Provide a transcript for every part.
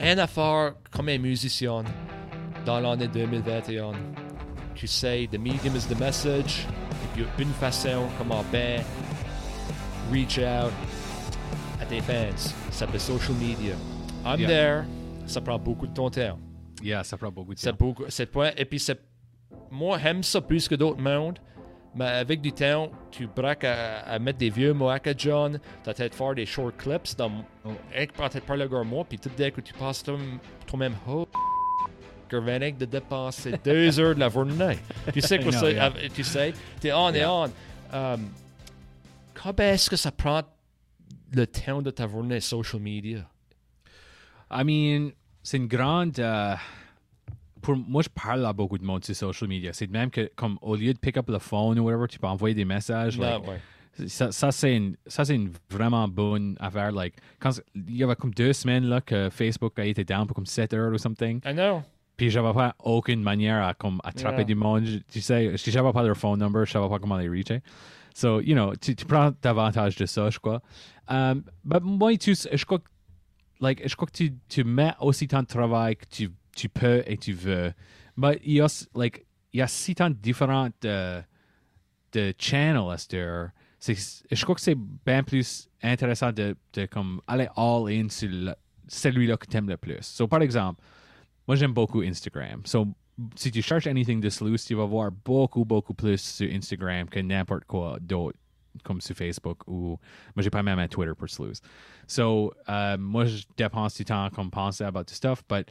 un affaire comme un musicien dans l'année 2021. Tu sais, the medium is the message. Et puis une façon comment bien reach out à tes fans. Ça s'appelle social media. I'm Yeah. there. Ça prend beaucoup de ton temps. Yeah, ça prend beaucoup de C'est temps. beaucoup. C'est point. Et puis c'est. Moi, j'aime ça plus que d'autres mondes. Mais avec du temps, tu braques à, à mettre des vieux mots à John. Tu as peut-être faire des short clips. Dans, un peut-être pas le gars moi. Puis tout dès que tu passes toi- toi-même, oh, que Vanek de dépenser deux heures de la journée. Tu sais quoi euh, Tu sais, t'es on et on. Um, Comment est-ce que ça prend le temps de ta journée social media? I mean, c'est une grande. euh, pour moi, je parle à beaucoup de monde sur social media. C'est de même que, comme au lieu de pick up le phone ou whatever, tu peux envoyer des messages. Like, ouais. Ça, ça c'est une, ça, c'est une vraiment bonne affaire. Like, quand, il y avait comme deux semaines là, que Facebook a été down pour comme 7 heures ou something. I know. Puis j'avais pas aucune manière à comme attraper Yeah. du monde. Tu sais, je savais pas leur phone number, je savais pas comment les reacher. So, you know, tu, tu prends davantage de ça, je crois. Um, mais moi, tu, je crois que, like, je crois que tu, tu mets aussi tant de travail que tu, tu peux et tu veux. Mais il y a, like, il y a si tant différentes de, de channels à Je crois que c'est bien plus intéressant de, de comme aller all in sur celui-là que tu aimes le plus. So, par exemple, moi, j'aime beaucoup Instagram. So, si tu cherches anything de Sluice, tu vas voir beaucoup, beaucoup plus sur Instagram que n'importe quoi d'autre, comme sur Facebook ou. Moi, j'ai pas même un Twitter pour Sluice. So, euh, moi, je dépense du temps comme penser about the stuff, but,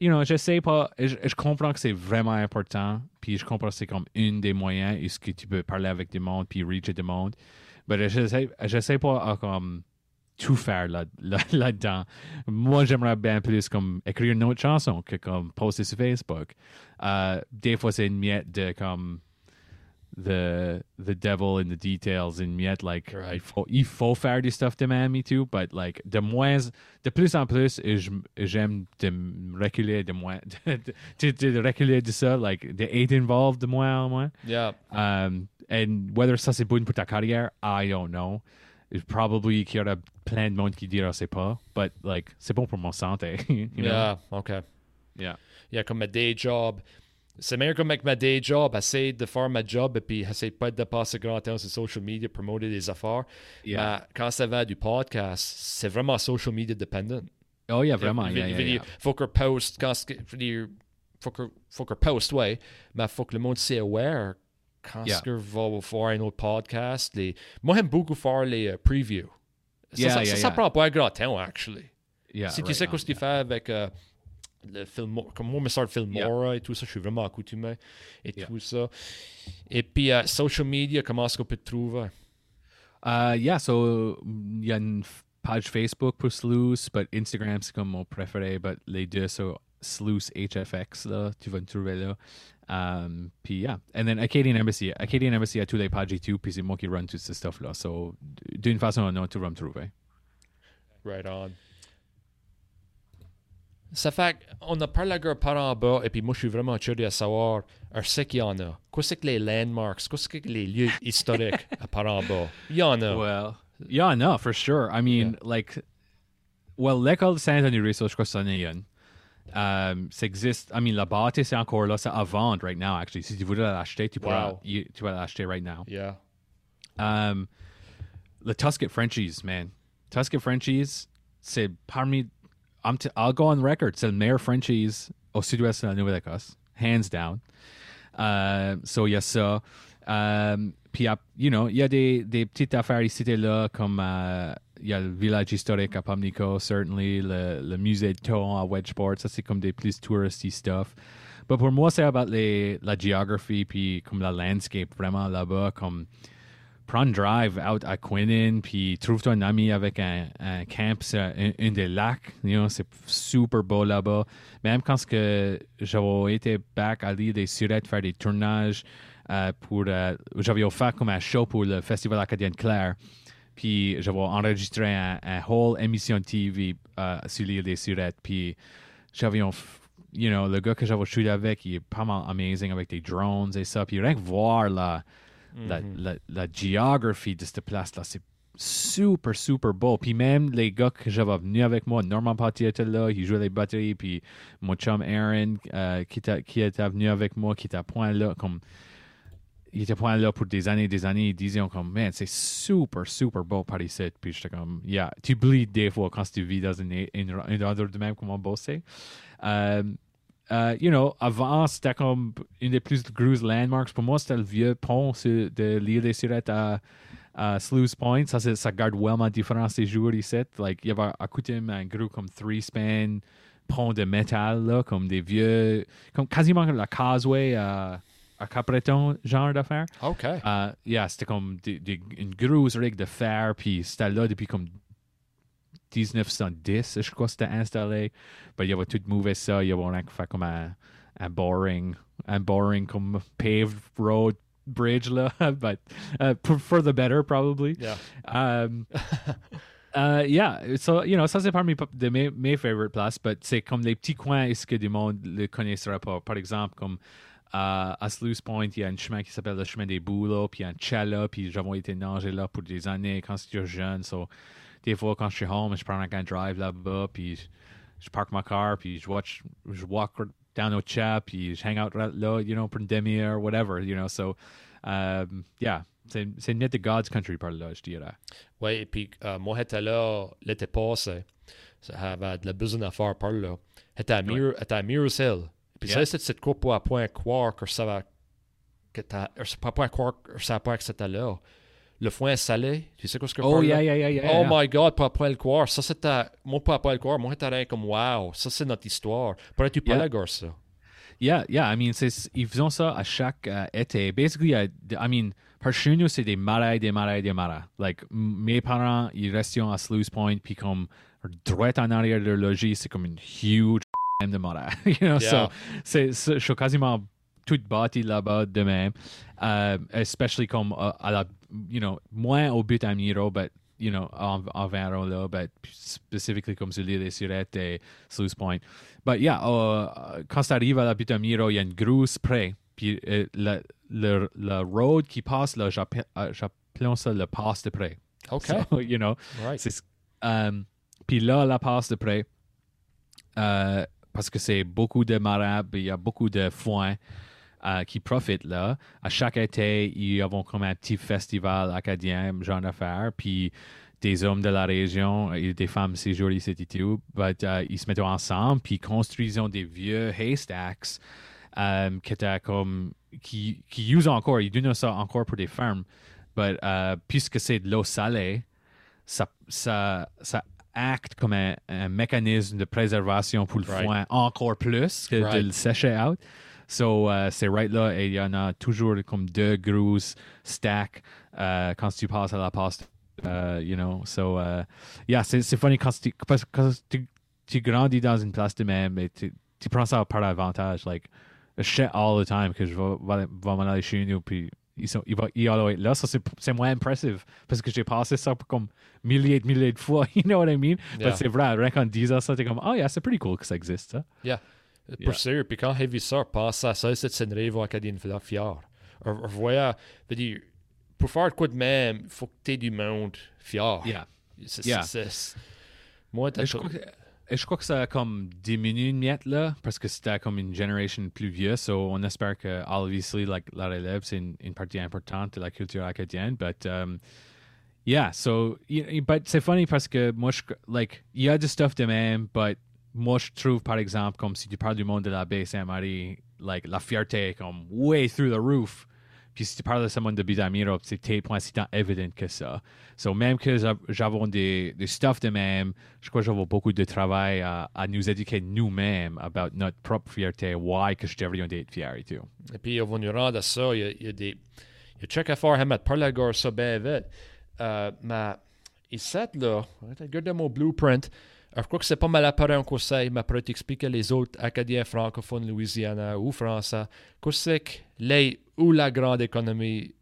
you know, je pas. Je, comprends que c'est vraiment important, puis je comprends que c'est comme une des moyens est-ce que tu peux parler avec du monde puis reacher du monde. Mais je sais, sais pas à comme tout faire là, là, là-dedans. Moi, j'aimerais bien plus comme écrire une autre chanson que comme poster sur Facebook. Euh, des fois, c'est une miette de comme the the devil in the details, une miette like Right. il, faut, il faut faire du stuff de me too, but like de moins, de plus en plus, j'aime de reculer de moins, de- de reculer de ça, like de être involved de moins en moins. Yeah. Um, and whether ça c'est bon pour ta carrière, I don't know. It's probably qu'il y aura plein de monde qui dira c'est pas, but like c'est bon pour mon santé. you know? Yeah. Okay. Yeah. Yeah, comme a day job. C'est meilleur comme avec ma day job, essayer de faire ma job et puis essayer pas de passer grand temps sur social media, promoter des affaires. Yeah. Mais quand ça va du podcast, c'est vraiment social media dependent. Oh yeah, vraiment. Il- Yeah, yeah, yeah. Faut que post, quand que- faut que, faut que post, ouais, mais faut que le monde soit aware quand ce que va faire un autre podcast. Les... Moi, j'aime beaucoup faire les euh, previews. Ça, ça, prend pas un grand temps, actually. Yeah, si tu sais ce qu'il yeah. fait avec euh, le film, comme moi, me sort Filmora et tout ça, je suis vraiment accoutumé et Yeah. tout ça. Et puis, euh, social media, comment est-ce qu'on peut te trouver? Uh, yeah, so il y a une page Facebook pour Sluice, but Instagram c'est comme mon préféré, but les deux so Sluice HFX là, tu vas me trouver là. Um, puis yeah, and then Acadian Embassy, Acadian Embassy a tous les pages et tout, puis c'est moi qui run tout ce stuff là. So d'une façon ou d'une autre, tu vas me trouver. Right on. Ça fait qu'on a parlé à par en bas, et puis moi, je suis vraiment curieux à savoir, c'est qu'il y en a. C'est que les landmarks? C'est que les lieux historiques à par en bas? Il y en a. Well, yeah, no, for sure. I mean, like, well, l'école de Saint-Henri-Riceau, je crois que est une. Um, ça existe. I mean, la bâtisse c'est encore là, c'est à vendre right now, actually. Si tu voudrais l'acheter, tu pourras, Wow. tu vas l'acheter right now. Yeah. Um, le Tuscan Frenchies, man. Tusket Frenchies, c'est parmi. I'm t- I'll go on record. Le meilleur Frenchies au sud-ouest de la Nouvelle-Écosse. Hands down. Uh, so, il y a ça. Um, puis, you know, il y a des, des petites affaires ici et là, comme euh, il y a le village historique à Pamlico, certainly, le, le musée de Thon à Wedgeport. Ça, c'est comme des plus touristy stuff. Mais pour moi, c'est about les, la géographie, puis comme la landscape, vraiment là-bas, comme prends drive out à Quinnen, puis trouve-toi un ami avec un, camp sur un, des lacs. You know, c'est super beau là-bas. Même quand que j'avais été back à l'île des Surettes faire des tournages euh, pour. euh, j'avais offert comme un show pour le Festival Acadien de Claire. Puis j'avais enregistré un, un whole émission TV euh, sur l'île des Surettes. Puis j'avais you know, le gars que j'avais shooté avec, il est pas mal amazing avec des drones et ça. Puis rien que voir la, la, la, la géographie de cette place-là, c'est super, super beau. Puis même les gars que j'avais venus avec moi, Norman Patier était là, il jouait les batteries, puis mon chum Aaron euh, qui, était, qui était venu avec moi, qui était à point là, comme il était point là pour des années et des années. Ils disaient comme, man, c'est super, super beau par ici. Puis j'étais comme, yeah, tu oublies des fois quand tu vis dans une, une, une endroit de même comme on bossait. Euh, euh, you know, avant, c'était comme une des plus grosses landmarks. Pour moi, c'était le vieux pont de l'île des Sirettes à, à Sluice Point. Ça, ça garde vraiment différent ces jours ici. Like, il y avait à un gros comme three-span pont de métal, là, comme des vieux, comme quasiment la causeway à à Capreton, genre d'affaire. OK. Uh, yeah, c'était comme des, des, une grosse rig de fer, puis c'était là depuis comme 1910, je crois que c'était installé. Mais il y avait tout mouvé ça, il y avait fait comme un, un boring, un boring comme paved road bridge là, but uh, for the better probably. Yeah. Um, uh, yeah, so, you know, ça c'est parmi de mes, mes favorite places, but c'est comme les petits coins, est-ce que du monde le connaissera pas? Par exemple, comme à, à Sluice Point, il y a un chemin qui s'appelle le chemin des Boulots, puis il y a un Chala, puis j'avais été nager là pour des années quand j'étais jeune. So, des fois, quand je suis home, je prends un drive là-bas, puis je, parque ma car, puis je watch, je walk down au chat, puis je hang out là, you know, pour une or whatever, you know. So, um, yeah, c'est net de God's country par là, je dirais. Oui, et puis euh, moi, j'étais là l'été passé. J'avais de la besoin à faire par là. J'étais à, Mir à Mirrors Hill. Puis yeah. ça, c'est quoi pour à point croire que ça va. que t'as. pas point croire que ça va pas que c'était là. Le foin est salé. Tu sais quoi ce que je Oh, yeah, yeah, yeah, Oh my God, pas le croire. Ça, c'était. Moi, pas point le croire. Moi, j'étais rien comme wow. Ça, c'est notre histoire. Pourrais tu pas la gare ça? Yeah, yeah. I mean, ils font ça à chaque uh, été. Basically, uh, I mean, par chez nous, c'est des marais, des marais, des marais. Like, mes parents, ils restaient à Sluice Point, puis comme droit en arrière de leur logis, c'est comme une huge de Montréal. you know, yeah. so, c'est, je suis quasiment tout bâti là-bas de même. Uh, especially comme uh, à la, you know, moins au but à Miro, but, you know, en, environ là, but specifically comme sur l'île des Surettes et Sluice Point. But yeah, uh, quand tu arrives à la butte à Miro, il y a une grosse près. Puis uh, le, le, le road qui passe là, j'appelle ça le passe de près. OK. So, you know, right. um, puis là, la passe de près, uh, parce que c'est beaucoup de marabes, il y a beaucoup de foins euh, qui profitent là. À chaque été, ils ont comme un petit festival acadien, genre d'affaires, puis des hommes de la région et des femmes séjournent ici et tout, but, uh, ils se mettent ensemble, puis construisent des vieux haystacks um, qui étaient comme, qui, qui usent encore, ils donnent ça encore pour des fermes, but uh, puisque c'est de l'eau salée, ça, ça, ça acte comme un, un, mécanisme de préservation pour le right. foin encore plus que right. de le sécher out. So, uh, c'est right là, et il y en a toujours comme deux grosses stacks uh, quand tu passes à la poste. Uh, you know, so, yeah, c'est funny quand tu, parce, quand tu, tu, grandis dans une place de même et tu, tu prends ça par avantage. Like, shit all the time que je vais, vais, vais m'en aller chez nous, puis ils sont, ils vont y aller là. Ça, c'est moins impressive parce que j'ai passé ça comme milliers de milliers de fois. You know what I mean? Yeah. c'est vrai, rien qu'en disant ça, t'es comme, oh yeah, c'est pretty cool que ça existe, ça. Yeah. Yeah. Pour sûr, puis quand ça, passe à ça, c'est une rêve à Cadine fier. Voyez, dire, pour faire quoi de même, il faut que tu aies du monde fier. Yeah. C'est, Yeah. Moi, t'as Je crois, que, et je crois que ça a comme diminué une miette là, parce que c'était comme une génération plus vieille. So on espère que, obviously, like, la relève, c'est une, une partie importante de la culture acadienne. But, um, yeah, so, but c'est funny parce que moi, je, like, il y a du stuff de même, but moi, je trouve, par exemple, comme si tu parles du monde de la baie Saint-Marie, like, la fierté est comme way through the roof. Puis si tu parles de someone de Bidamiro, tes points si tant évident que ça. So, même que j'av- j'avons des, des stuff de même, je crois que j'avais beaucoup de travail à, à nous éduquer nous-mêmes about notre propre fierté, why que je devrais être fier et tout. Et puis, nous rendre à ça. Il y a, y a des. Il y a check à faire, Hamet, par la gare, ça bien. Euh, mais, ici, là, regarde mon blueprint. Je crois que c'est pas mal apparu en conseil, mais après t'expliquer les autres Acadiens francophones, Louisiana ou français, qu'est-ce que c'est les ou la grande économie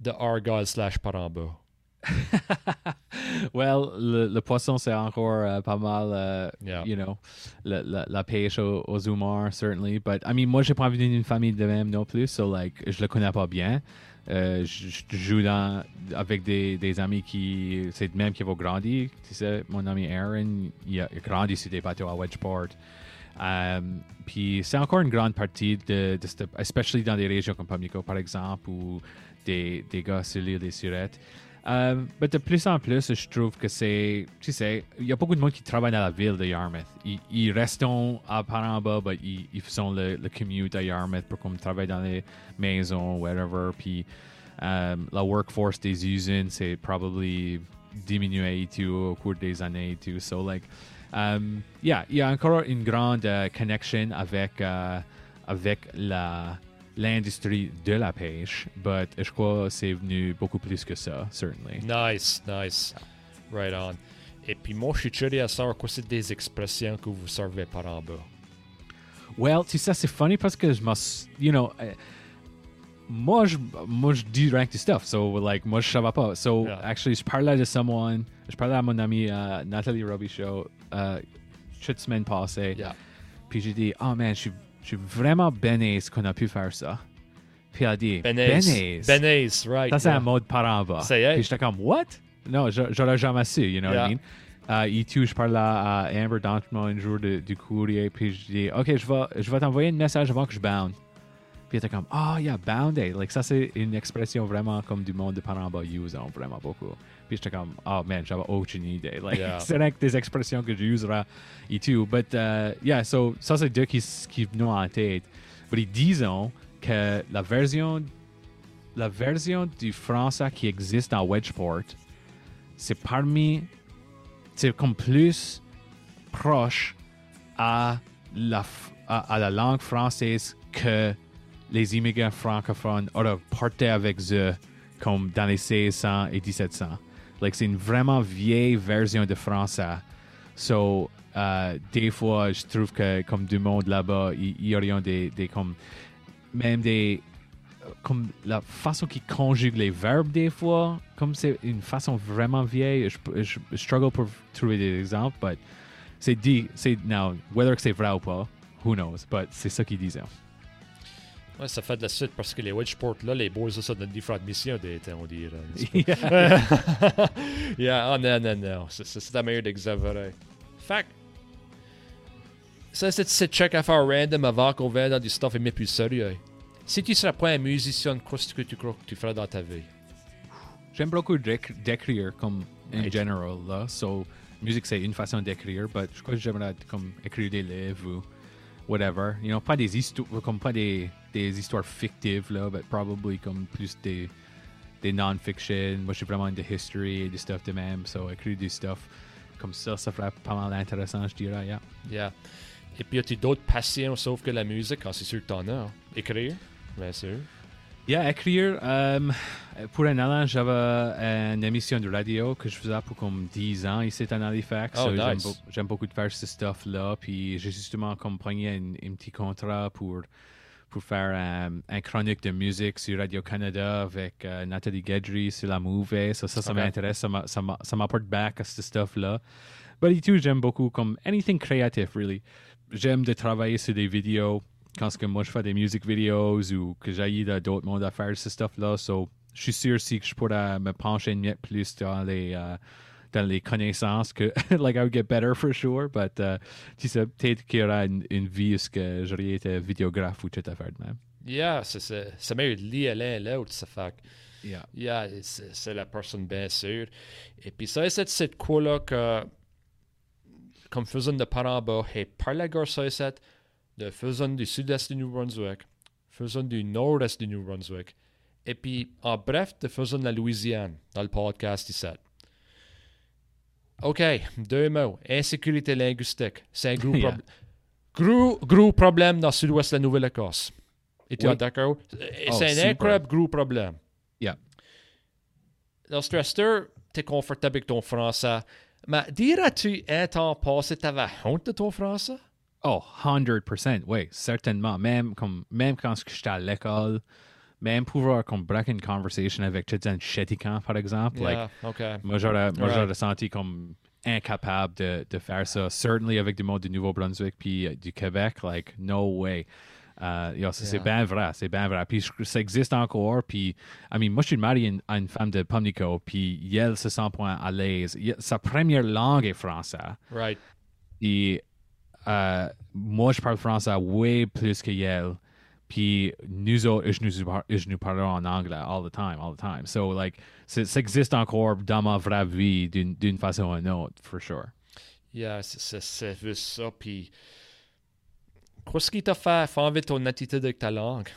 de Argyle slash Paramba. well, le, le poisson, c'est encore euh, pas mal, euh, Yeah. you know, la, pêche aux, aux humains, certainly. But, I mean, moi, j'ai pas envie d'une famille de même non plus, so, like, je le connais pas bien. Euh, je je joue dans, avec des, des amis qui. C'est même qui vont grandir. Tu sais, mon ami Aaron, il a, grandi sur des bateaux à Wedgeport. Puis c'est encore une grande partie de, de cette- especially dans des régions comme Pamlico, par exemple, ou des, des gars sur l'île des Surettes. Euh, mais de plus en plus, je trouve que c'est. Tu sais, il y a beaucoup de monde qui travaille dans la ville de Yarmouth. Ils, restent à Paramba, mais ils, font le, commute à Yarmouth pour comme travailler dans les maisons, whatever. Puis euh, la workforce des usines, c'est probablement diminué tout au cours des années et tout. So, like, um, yeah, il y a encore une grande euh, connection avec, avec la l'industrie de la pêche, but je crois que c'est venu beaucoup plus que ça, certainly. Nice, nice. Right on. Et puis moi, je suis curieux à savoir quoi c'est des expressions que vous servez par en bas? Well, tu sais, c'est funny parce que je m'en... You know, euh, moi, je, moi, je dis rank du stuff. So, like, moi, je savais pas. So, Yeah. actually, je parlais de someone... Je parlais à mon ami euh, Nathalie Robichaud euh, cette semaine passée. Yeah. Puis j'ai dit, oh man, je suis, je suis vraiment bénise qu'on a pu faire ça. Puis elle a dit. Benaise, right. Ça, c'est yeah. un mode par en bas. Ça y est. Puis j'étais comme, what? Non, je- j'aurais jamais su, you know what I Yeah. mean? Et tout, je parlais à, à Amber Dantement un jour de- du courrier, puis je dis, OK, je vais, je vais t'envoyer un message avant que je bound. Puis elle était comme, oh, yeah, bounded. Like, ça, c'est une expression vraiment comme du monde de par en bas use vraiment beaucoup. Puis j'étais comme, oh man, j'avais aucune idée. Like, Yeah. c'est rien que des expressions que j'userai et tout. But, uh, yeah, so, ça, c'est deux qui, qui venaient en tête. Mais disons que la version, la version du français qui existe dans Wedgeport, c'est parmi, c'est comme plus proche à la, à, à la langue française que les immigrants francophones auraient porté avec eux comme dans les 1600 et 1700. Like, c'est une vraiment vieille version de français. So, euh, des fois, je trouve que comme du monde là-bas, ils ils auraient des, des comme, même des, comme la façon qu'ils conjuguent les verbes des fois, comme c'est une façon vraiment vieille, je, je, je struggle pour trouver des exemples, but c'est dit, c'est, now, whether c'est vrai ou pas, who knows, but c'est ça qu'ils disaient. Ouais, ça fait de la suite parce que les Wedgeport, là, les boys, ça, missions des temps, on dirait. Yeah. yeah, oh non, non, non. C'est- la meilleure d'exagérer. Fait ça, c'est c'est check à faire random avant qu'on vienne dans du stuff et plus sérieux. Si tu serais pas un musicien, qu'est-ce que tu crois que tu ferais dans ta vie? J'aime beaucoup d'éc- d'écrire comme in Ouais. general là. So musique c'est une façon d'écrire, but je crois que j'aimerais comme écrire des livres ou whatever. You know, pas des histoires comme pas des, des histoires fictives là, but probably comme plus des des non-fiction. Moi je suis vraiment into history et des stuff de même. So écrire du stuff comme ça, ça ferait pas mal intéressant, je dirais. Yeah. Yeah. Et puis, as-tu d'autres passions sauf que la musique? Ah, c'est sûr que t'en as. hein. Écrire, bien sûr. Yeah, écrire. euh, pour un an, j'avais une émission de radio que je faisais pour comme 10 ans ici à Halifax. Oh, So, j'aime nice. beaucoup de faire ce stuff-là. Puis j'ai justement un, un petit contrat pour, pour faire euh, un chronique de musique sur Radio-Canada avec euh, Nathalie Guedry sur la movie. So, ça, ça m'intéresse. Ça m'a- Ça m'a- ça m'apporte back à ce stuff-là. But et tout, j'aime beaucoup comme anything créatif, really. J'aime de travailler sur des vidéos quand ce que moi je fais des music videos ou que j'aille d'autres mondes à faire ce stuff-là. So, je suis sûr aussi que je pourrais me pencher une miette plus dans les, euh, dans les connaissances que, like, I would get better for sure. But, uh, tu sais, peut-être qu'il y aura une, une vie où ce que j'aurais été vidéographe ou toute affaire de même. Yeah, c'est- c'est meilleur de lier l'un à l'autre, ça fait Yeah. Yeah, c'est c'est la personne bien sûre. Et puis ça, c'est c'est de quoi là que, comme faisant de par en bas, et par la gare ça, c'est de faisant du sud-est du New Brunswick, faisant du nord-est du New Brunswick, et puis en bref, de faisant la Louisiane, dans le podcast ici. OK, deux mots. Insécurité linguistique. C'est un gros, Yeah. prob- gros, gros problème dans le sud-ouest de la Nouvelle-Écosse. Et tu Oui. es d'accord? Oh, C'est un super. incroyable gros problème. Yeah. Dans Strester, tu es confortable avec ton français. Mais dirais-tu un temps passé, tu avais honte de ton français? Oh, 100%, oui, certainement. Même, comme, même quand j'étais à l'école, même pouvoir comme break une conversation avec un chéticant, par exemple, like, Yeah, OK. Moi, j'aurais, Right. senti comme incapable de, de faire ça. Certainly avec du monde du Nouveau-Brunswick puis euh, du Québec, like, no way. Euh, yeah, c'est bien vrai, c'est bien vrai. Puis ça existe encore. Puis, I mean, moi, je suis marié à une, femme de Pamlico, puis elle se sent point à l'aise. Sa première langue est français. Right. Et euh, moi, je parle français way plus que elle. Puis nous autres, je nous, je nous parle en anglais all the time, all the time. So, like, ça existe encore dans ma vraie vie d'une façon ou d'une autre, for sure. Yeah, c'est- juste ça. Puis, qu'est-ce qui t'a fait faire enlever ton attitude avec ta langue?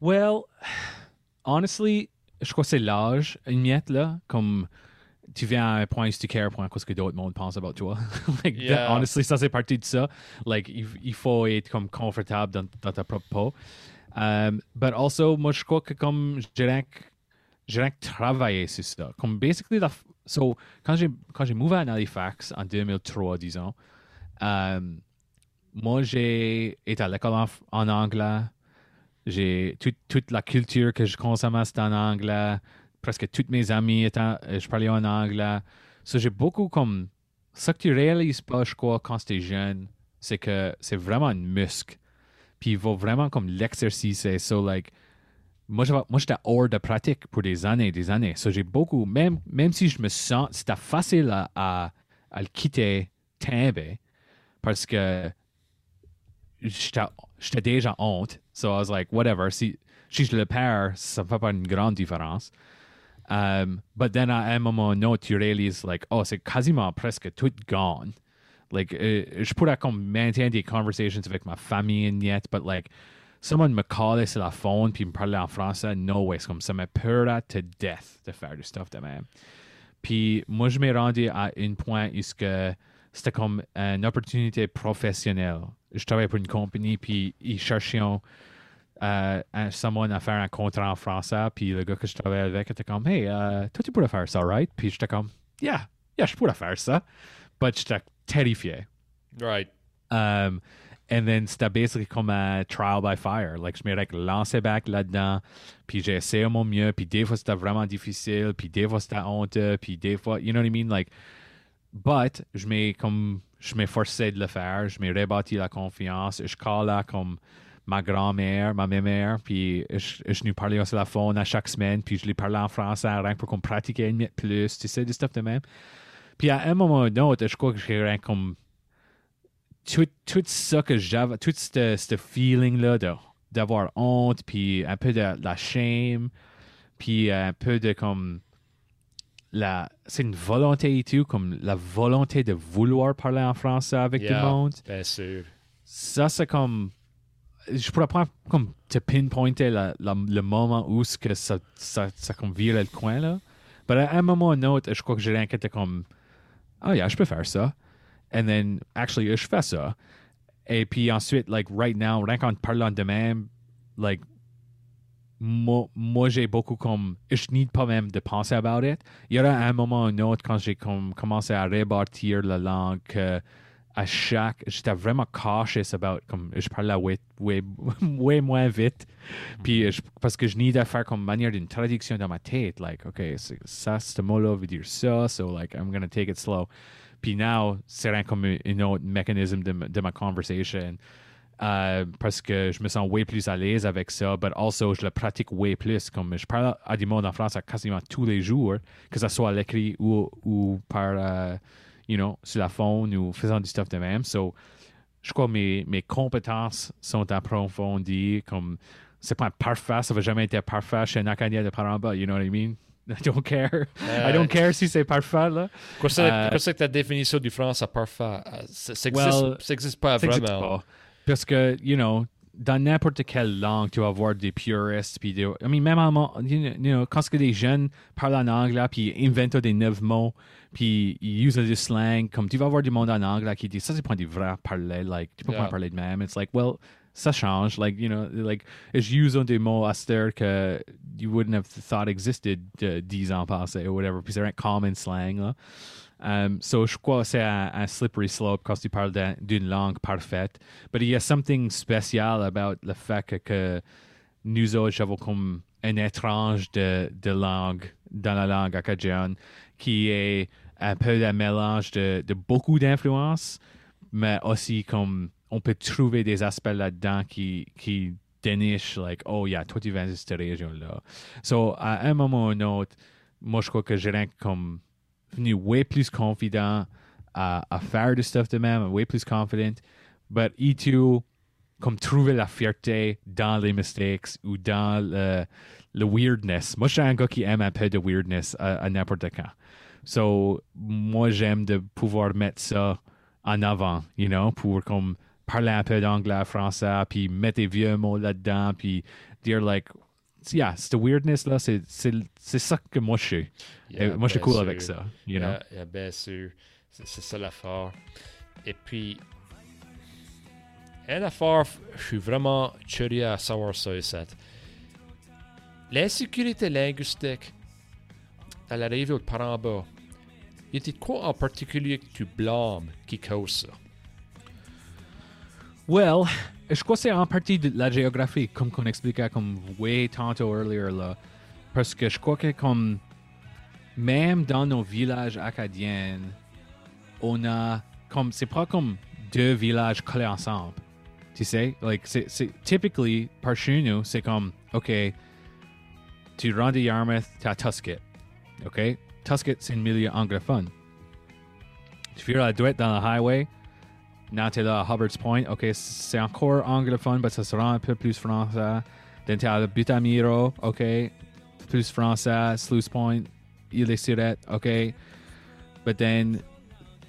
Well, honestly, je crois que c'est l'âge, une miette, là, comme tu viens à un point où tu cares point qu'est-ce que d'autres monde pense about toi? like, Yeah. that- honestly, ça c'est partie de ça. Like, il, il faut être comme confortable dans, dans ta propre peau. Um, but also, moi, je crois que comme dirais que travailler sur ça. Comme basically, la, so, quand j'ai quand j'ai mové à Halifax en 2003, disons, um, moi, j'ai été à l'école en, en anglais. J'ai tout- toute la culture que je consommais, c'était en anglais. Presque tous mes amis étaient, euh, je parlais en anglais. So, j'ai beaucoup comme. Ce que tu réalises pas, je crois, quand tu es jeune, c'est que c'est vraiment une muscle. Puis il faut vraiment comme l'exercice. So, like, moi, j'étais hors de pratique pour des années des années. So, j'ai beaucoup, même, même si je me sens, c'était facile à, à, le quitter, timbre, parce que j'étais déjà honte. So I was like, whatever. Si, si je le perds, ça ne fait pas une grande différence. Um, but then à un moment autre, tu réalises, like, oh, c'est quasiment presque tout gone. Like, euh, je pourrais comme maintenir des conversations avec ma famille and yet, but like, someone me callait sur la phone puis me parlait en français, no way. C'est comme ça me peurait to death de faire du stuff de même. Puis moi, je m'ai rendu à un point où c'était comme une opportunité professionnelle. Je travaillais pour une compagnie, puis ils cherchaient euh, un, someone à faire un contrat en français, puis le gars que je travaillais avec était comme, hey, euh, toi, tu pourrais faire ça, right? Puis j'étais comme, yeah, yeah, je pourrais faire ça. But j'étais terrifié. Right. Um, and then c'était basically comme un trial by fire. Like, je m'ai lancé back là-dedans, puis j'ai essayé mon mieux, puis des fois c'était vraiment difficile, puis des fois c'était honteux, puis des fois, you know what I mean? Like, but je m'ai comme, je m'ai forcé de le faire, je m'ai rebâti la confiance, je là comme ma grand-mère, ma mère, puis je, je nous parlais sur la phone à chaque semaine, puis je lui parlais en français, rien pour qu'on pratique une minute plus, tu sais, du stuff de même. Puis à un moment ou un autre, je crois que j'ai rien comme tout, tout ça que j'avais, tout ce, ce feeling-là d'avoir honte, puis un peu de la shame, puis un peu de comme c'est une volonté et tout, comme la volonté de vouloir parler en français avec tout Yeah. le monde. Bien sûr. Ça, c'est comme. Je pourrais pas comme te pinpointer le moment où ce que ça, ça, ça comme vire le coin, là. Mais à un moment ou un autre, je crois que j'ai rien qui était comme. Oh yeah, je peux faire ça. And then, actually, je fais ça. Et puis ensuite, like, right now, rien qu'en parlant de même, like, moi, moi j'ai beaucoup comme. Je need pas même de penser about it. Il y aura un moment ou un autre quand j'ai comme commencé à rebâtir la langue à chaque. J'étais vraiment cautious about. Comme je parlais way, way, way moins vite. Puis je- parce que je need à faire comme manière d'une traduction dans ma tête. Like, OK, ça, ce mot-là veut dire ça. So, like, I'm gonna take it slow. Puis now, c'est rien comme un autre mécanisme de, ma- de ma conversation. Euh, parce que je me sens way plus à l'aise avec ça, but also je le pratique way plus. Comme je parle à du monde en France quasiment tous les jours, que ce soit à l'écrit ou, ou par, euh, you know, sur la phone ou faisant du stuff de même. So, je crois que mes, mes compétences sont approfondies. Comme, c'est pas parfait, ça va jamais être parfait chez un Acadien de Paramba, you know what I mean? I don't care. I don't care si c'est parfait, là. Quoi Euh, que ta définition du français parfait? Euh, Ça ça Well, pas vraiment. pas. Parce que, you know, dans n'importe quelle langue, tu vas avoir des puristes. Puis des, I mean, même en, you know, quand que des jeunes parlent en anglais, puis inventent des nouveaux mots, puis ils utilisent du slang, comme tu vas avoir du monde en anglais qui dit ça, c'est pas des vrais parler. Like, tu peux Yeah. pas parler de même. It's like, well, ça change. Like, you know, like, je use des mots heure que you wouldn't have thought existed uh, 10 ans passés ou whatever. Puis c'est un common slang, là. Um, so, je crois que c'est un, un slippery slope quand tu parles d'un- d'une langue parfaite. Mais il y a something spécial about le fait que, nous autres avons comme un étrange de, langue dans la langue acadienne qui est un peu un mélange de, beaucoup d'influences, mais aussi comme on peut trouver des aspects là-dedans qui, qui dénichent, like, oh, yeah, toi, tu viens de cette région-là. So, à un moment ou un autre, moi, je crois que j'ai comme venu way plus confident à, faire du stuff de même, way plus confident. But E2, comme trouver la fierté dans les mistakes ou dans le, le weirdness. Moi, je suis un gars qui aime un peu de weirdness à, à n'importe quand. So, moi, j'aime de pouvoir mettre ça en avant, you know, pour comme parler un peu d'anglais, français, puis mettre des vieux mots là-dedans, puis dire, like, yeah, c'est weirdness, là, c'est, c'est, c'est ça que moi, je suis. Yeah, moi, je suis cool sûr. avec ça, you know? Yeah, bien sûr. C'est c'est ça l'affaire. Et puis, une affaire, je suis vraiment curieux à savoir ça ici. L'insécurité linguistique à l'arrivée au Paramba, y a-t-il quoi en particulier que tu blâmes qui cause ça? Well, je crois que c'est en partie de la géographie, comme qu'on expliquait comme way tantôt earlier là. Parce que je crois que comme même dans nos villages acadiens, on a comme c'est pas comme deux villages collés ensemble. Tu sais, like c'est c'est typically par chez nous, c'est comme OK, tu rentres de Yarmouth, t'as Tusket. OK? Tusket, c'est une milieu anglophone. Tu fais la droite dans le highway, Now là à Hubbard's Point. OK, c'est encore anglophone, mais ça sera un peu plus français. Then t'es à Butamiro. OK, plus français. Sluice Point, Île des Sirettes. OK. But then,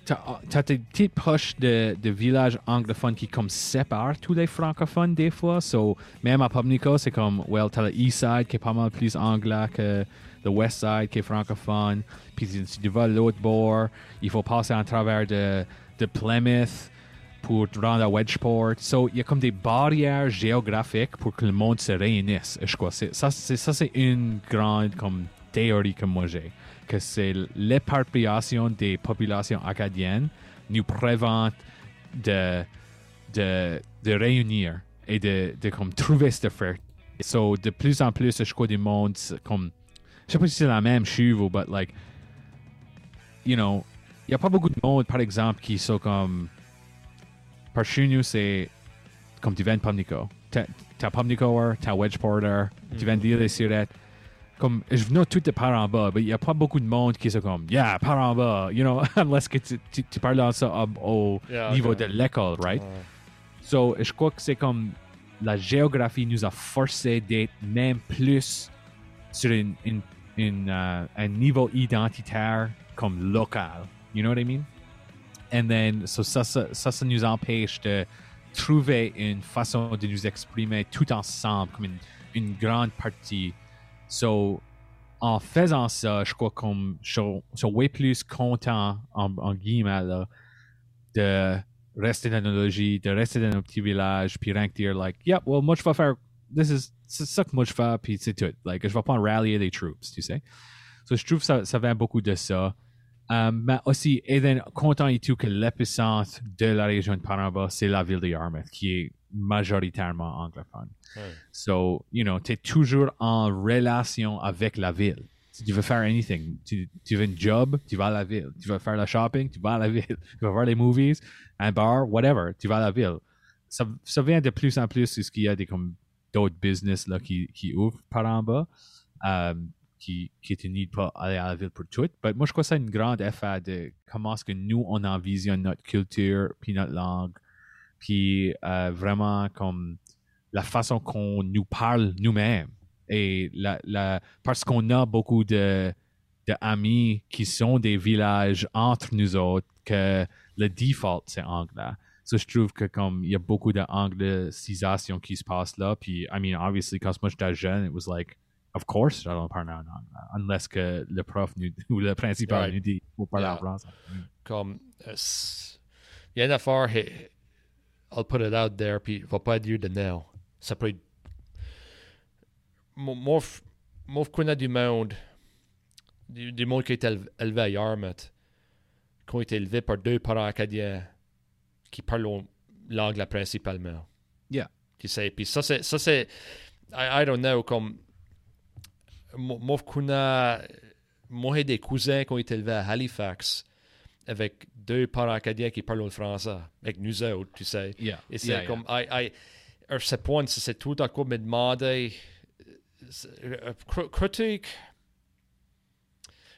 t'as des petites poches de, de villages anglophones qui comme séparent tous les francophones des fois. So, même à Pubnico, c'est comme, well, t'as le East Side qui est pas mal plus anglais que le West Side qui est francophone. Puis si tu vas l'autre bord, il faut passer à travers de, de Plymouth pour te rendre à Wedgeport. So, il y a comme des barrières géographiques pour que le monde se réunisse. Je crois. Ça, c'est, ça, c'est une grande comme, théorie que moi j'ai. Que c'est l'éparpillation des populations acadiennes nous prévente de, de, de réunir et de, de comme, trouver cette fierté. So, de plus en plus, je crois, du monde, comme, je sais pas si c'est la même chose, ou but like, you know, il n'y a pas beaucoup de monde, par exemple, qui sont comme, par chez nous, c'est comme tu viens de Pamnico. T'as t'as Pamnico, t'as Wedgeporter, tu viens de l'île des Sirettes. Comme, je venais tout de par en bas, mais il n'y a pas beaucoup de monde qui sont comme, yeah, par en bas, you know, unless que tu, tu, tu parles ça au- au Yeah, niveau okay. de l'école, right? Ouais. So, je crois que c'est comme la géographie nous a forcé d'être même plus sur une, une- une, euh, un niveau identitaire comme local. You know what I mean? And then, so ça, ça, ça, nous empêche de trouver une façon de nous exprimer tout ensemble comme une, une grande partie. So, en faisant ça, je crois qu'on je je suis plus content, en, en guillemets, là, de rester dans nos logis, de rester dans nos petits villages, puis rien que dire, like, yeah, well, moi, je vais faire, this is, c'est ça que moi, je fais, puis c'est tout. Like, je vais pas rallier les troops, tu sais. So, je trouve que ça, ça vient beaucoup de ça. Mais aussi, et then, content et tout que l'épicentre de la région de Panama, c'est la ville de Yarmouth, qui est majoritairement anglophone. Ouais. So, you know, tu es toujours en relation avec la ville. Si tu veux faire anything, tu, tu veux un job, tu vas à la ville. Tu veux faire le shopping, tu vas à la ville. Tu vas voir les movies, un bar, whatever, tu vas à la ville. Ça, ça vient de plus en plus ce qu'il y a des comme d'autres business là, qui, qui ouvrent par en bas, euh, qui, qui need pas aller à la ville pour tout. Mais moi, je crois que c'est une grande effet de comment est-ce que nous, on envisionne notre culture, puis notre langue, puis euh, vraiment comme la façon qu'on nous parle nous-mêmes. Et la, parce qu'on a beaucoup de, de amis qui sont des villages entre nous autres, que le default, c'est anglais. So, je trouve que comme il y a beaucoup d'anglicisation qui se passe là. Puis, I mean, obviously, quand moi j'étais jeune, it was like, of course, j'allais parler en anglais. Unless que le prof nous, ou le principal Right. nous dit, faut parler en français. comme euh, il y a une affaire hey, I'll put it out there puis il va pas dire de now ça peut être Mo- moi je connais du monde du, du monde qui est élevé, élevé à Yarmouth qui ont été élevés par deux parents acadiens qui parlent l'anglais principalement Yeah. tu sais puis ça c'est ça c'est I, I don't know comme moi moi, j'ai des cousins qui ont été élevés à Halifax avec deux parents acadiens qui parlent le français avec nous autres, tu sais. Yeah. Et c'est Yeah, yeah. comme, I, I, à ce point, c'est tout à coup me demander, euh, cr- critique,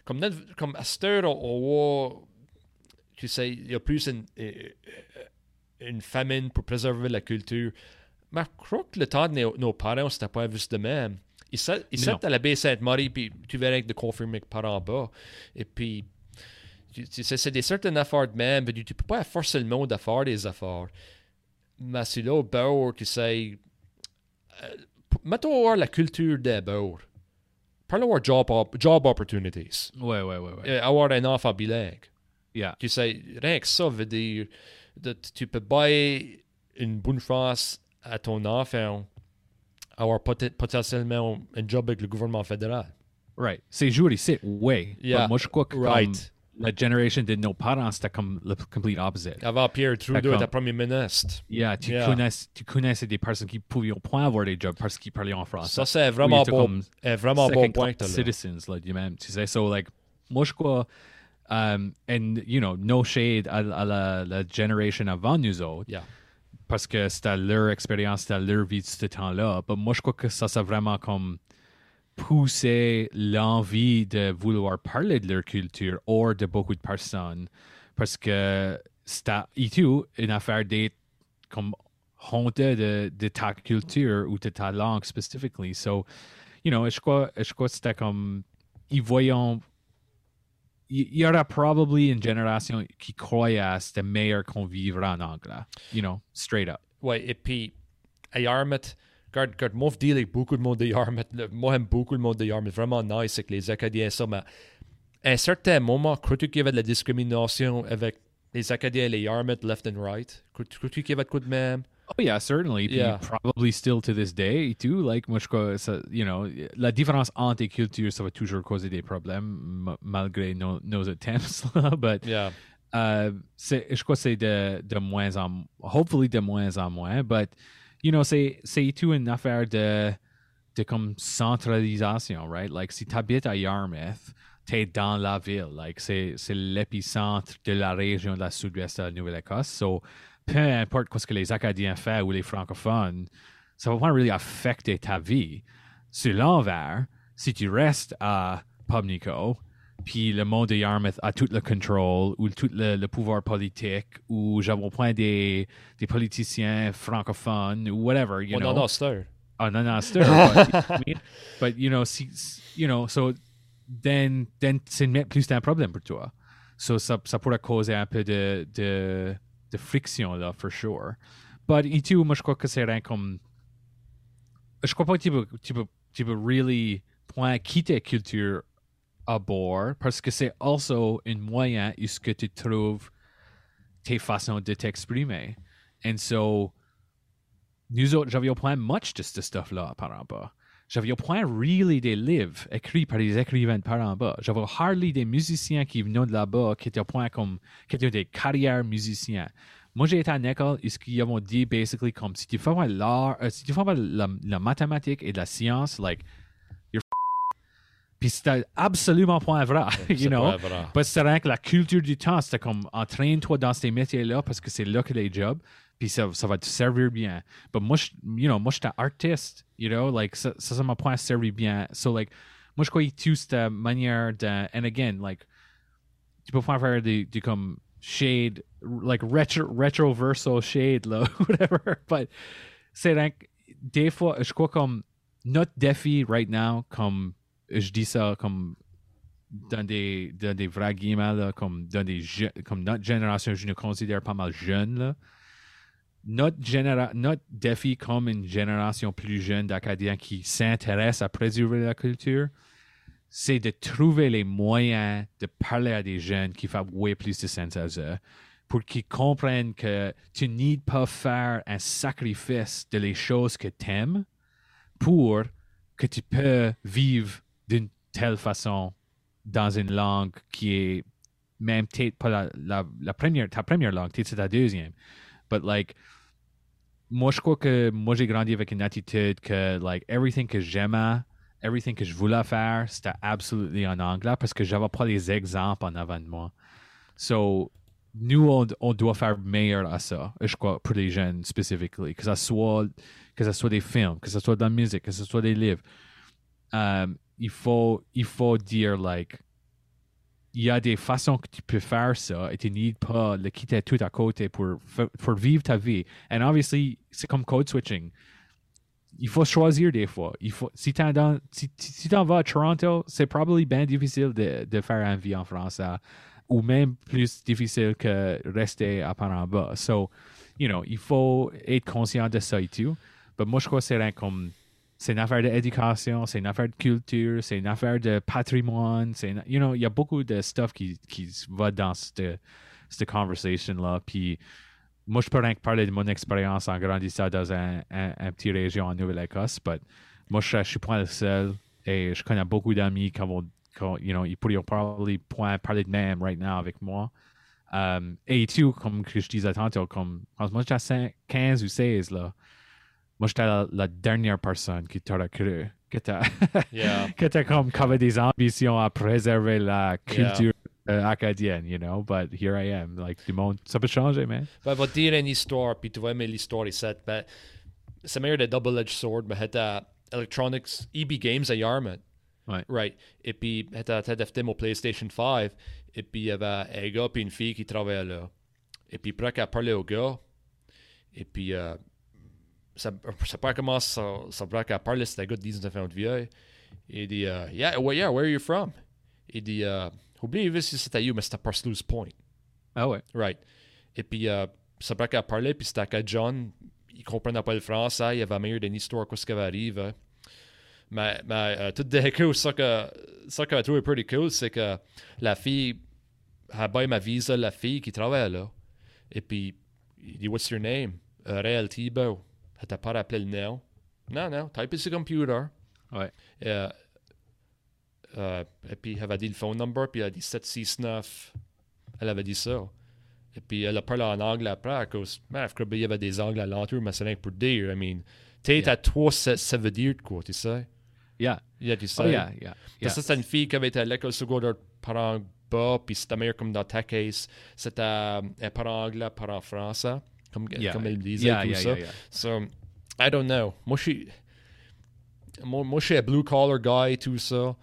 comme, comme à cette heure, on voit, tu sais, il y a plus une, euh, une famine pour préserver la culture. Mais je crois que le temps de nos, nos parents, c'était pas juste de même. Ils sont ils Non. sont à la baie Sainte-Marie, puis tu verrais de confirmer par en bas. Et puis, tu, tu sais, c'est des certaines affaires de même, mais tu, peux pas forcer le monde à faire des affaires. Mais c'est là, au beurre, tu sais, euh, mettons voir la culture des beurres. Parlons voir job, op- job opportunities. Ouais, ouais, ouais, ouais. Euh, avoir un enfant bilingue. Yeah. Tu sais, rien que ça veut dire que tu peux bailler une bonne chance à ton enfant avoir poten- potentiellement un job avec le gouvernement fédéral. Right. C'est jour ici, ouais. Yeah, moi, je crois que right. la generation de nos parents, c'était comme le complete opposite. Avant Pierre Trudeau était premier ministre. Yeah, tu, Yeah. Connais, tu connaissais des personnes qui pouvaient point avoir des jobs parce qu'ils parlaient en français. Ça, c'est vraiment Oui, bon, un vraiment bon point. citizens, là, même. Tu sais, so, like, moi, je crois, um, and, you know, no shade à, à la, la generation avant nous autres, Yeah. Parce que c'était leur expérience, c'était leur vie de ce temps-là. Mais moi, je crois que ça, a vraiment comme poussé l'envie de vouloir parler de leur culture hors de beaucoup de personnes. Parce que c'était, une affaire d'être comme honte de, ta culture ou de ta langue spécifiquement. So, you know, je crois, je crois que c'était comme, ils voyons, il y aura probablement une génération qui croyait à c'était meilleur qu'on vivra en. You know, straight up. Ouais, et puis, à Yarmouth, regarde, regarde, moi, je dis avec beaucoup de monde de Yarmouth. Moi, j'aime beaucoup le monde de Yarmouth. Vraiment nice avec les Acadiens, ça. Mais à un certain moment, crois-tu qu'il y avait de la discrimination avec les Acadiens et les Yarmouth, left and right? Crois-tu qu'il y avait de quoi de même? Oh yeah, certainly. Puis Yeah. Probably still to this day too. Like moi je crois, ça, you know, la différence entre les cultures, ça va toujours causer des problèmes ma- malgré nos, nos attempts là. But Yeah. Euh, c'est, je crois que c'est de, de moins en hopefully de moins en moins. But you know, c'est c'est tout une affaire de de comme centralisation, right? Like si tu habites à Yarmouth, t'es dans la ville. Like c'est c'est l'épicentre de la région de la sud-ouest de la Nouvelle-Écosse. So peu importe ce que les Acadiens font ou les francophones, ça va pas really affecter ta vie. Sur l'envers, si tu restes à Pubnico, puis le monde de Yarmouth a tout le contrôle ou tout le, le pouvoir politique ou j'avais au point des, des politiciens francophones ou whatever, you know. en a stir. Oh, no, no, still. but, but, you know, si, you know, so then, then c'est plus un problème pour toi. So ça, ça pourrait causer un peu de, de, de friction là, for sure. But et tout, moi je crois que c'est rien comme. Je crois pas que tu peux, tu peux, tu peux really point quitter culture à bord parce que c'est also un moyen où ce que tu trouves tes façons de t'exprimer. And so, nous autres, j'avais au point much de ce stuff-là par en bas. J'avais au point really des livres écrits par des écrivains par en bas. J'avais hardly des musiciens qui venaient de là-bas qui étaient au point comme, qui étaient des carrières musiciens. Moi, j'ai été à l'école et ce qu'ils m'ont dit, basically, comme si tu fais l'art, euh, si tu fais la, la mathématique et la science, like, you're Puis c'était absolument pas vrai, you know? pas vrai. Parce que c'est rien que la culture du temps, c'était comme entraîne-toi dans ces métiers-là parce que c'est là que les jobs, puis ça, ça va te servir bien. Mais moi, je- you know, moi, j'étais artiste, you know, like, ça, ça ça m'a pas servi bien. So, like, moi, je crois que tout cette manière de, and again, like, tu peux pas faire des, des comme shade, like, retro, retroversal shade, là, whatever, but c'est que, des fois, je crois comme, notre défi right now, comme, je dis ça comme dans des, dans des vrais guillemets, là, comme, dans des comme notre génération, je nous considère pas mal jeune. Là. Notre, défi comme une génération plus jeune d'Acadiens qui s'intéresse à préserver la culture, c'est de trouver les moyens de parler à des jeunes qui font way plus de sens à eux pour qu'ils comprennent que tu n'es pas faire un sacrifice de les choses que tu aimes pour que tu peux vivre d'une telle façon dans une langue qui est même peut-être pas la première, ta première langue, peut-être c'est ta deuxième. But like, moi je crois que moi j'ai grandi avec une attitude que like everything que j'aimais, everything que je voulais faire, c'était absolument en anglais parce que j'avais pas les exemples en avant de moi. So, nous, on, on doit faire meilleur à ça, je crois, pour les jeunes spécifiquement, que ça soit, que ça soit des films, que ce soit de la musique, que ce soit des livres. Um, il, faut, il faut dire, like, il y a des façons que tu peux faire ça et tu n'as pas le quitter tout à côté pour, pour vivre ta vie. And obviously, c'est comme code switching. Il faut choisir des fois. Il faut, si tu en, si, si vas à Toronto, c'est probablement bien difficile de, de faire une vie en France ou même plus difficile que rester à Panama. So, you know, il faut être conscient de ça et tout. Mais moi, je crois que c'est comme c'est une affaire d'éducation, c'est une affaire de culture, c'est une affaire de patrimoine. C'est, you know, il y a beaucoup de stuff qui, qui va dans cette, conversation-là. Puis moi, je peux rien que parler de mon expérience en grandissant dans un, un, petit région en Nouvelle-Écosse, mais moi, je, ne suis pas le seul et je connais beaucoup d'amis qui vont, you know, ils pourraient parler, parler de même right now avec moi. Um, et tout, comme que je disais tantôt, comme, moi, j'ai 15 ou 16, là. Moi, j'étais la, la, dernière personne qui t'aurait cru que t'as yeah. que comme avait des ambitions à préserver la culture yeah. acadienne, you know, but here I am. Like, du monde, ça peut changer, man. Ben, va dire une histoire, puis tu vas aimer l'histoire ici. Ben, c'est meilleur de double-edged sword, mais c'était Electronics, EB Games à Yarmouth. Ouais. Right. Et puis, c'était fait mon PlayStation 5. Et puis, il y avait un gars et une fille qui travaillaient là. Et puis, après qu'elle parlait au gars, et puis, uh, ça, ça pas comment ça, ça qu'elle parle, c'était un gars de 19 ans de vieille. Il dit, uh, yeah, well, yeah, where are you from? Il dit, uh, oublie si c'était you, mais c'était par Sluice Point. Ah ouais. Right. Et puis, uh, ça qu'elle parlait, puis c'était à John, il comprenait pas le français, il avait meilleur d'une histoire, quoi ce qui arrive. Mais, mais uh, tout d'un coup, ça que, ça que j'ai trouvé pretty cool, c'est que la fille a payé ma visa, la fille qui travaille là. Et puis, il dit, What's your name? Uh, Réal Thibault. Elle t'a pas rappelé le nom. Non, non, type sur le computer. Ouais. Euh, euh, et puis, elle avait dit le phone number, puis elle a dit 769. Elle avait dit ça. Et puis, elle a parlé en anglais après, à cause, man, il y avait des anglais alentour, mais c'est rien pour dire. I mean, t'es yeah. à toi, ça, ça, veut dire quoi, tu sais? Yeah. Yeah, tu sais. Oh, yeah, yeah. yeah. Ça, c'était une fille qui avait été à l'école secondaire parent bas, puis c'était meilleur comme dans ta case. C'était un parent anglais, parent français comme, yeah. comme elle disait yeah, tout yeah, ça. So, I don't know. Moi, je suis... Moi, moi, je suis un blue-collar guy, tout ça.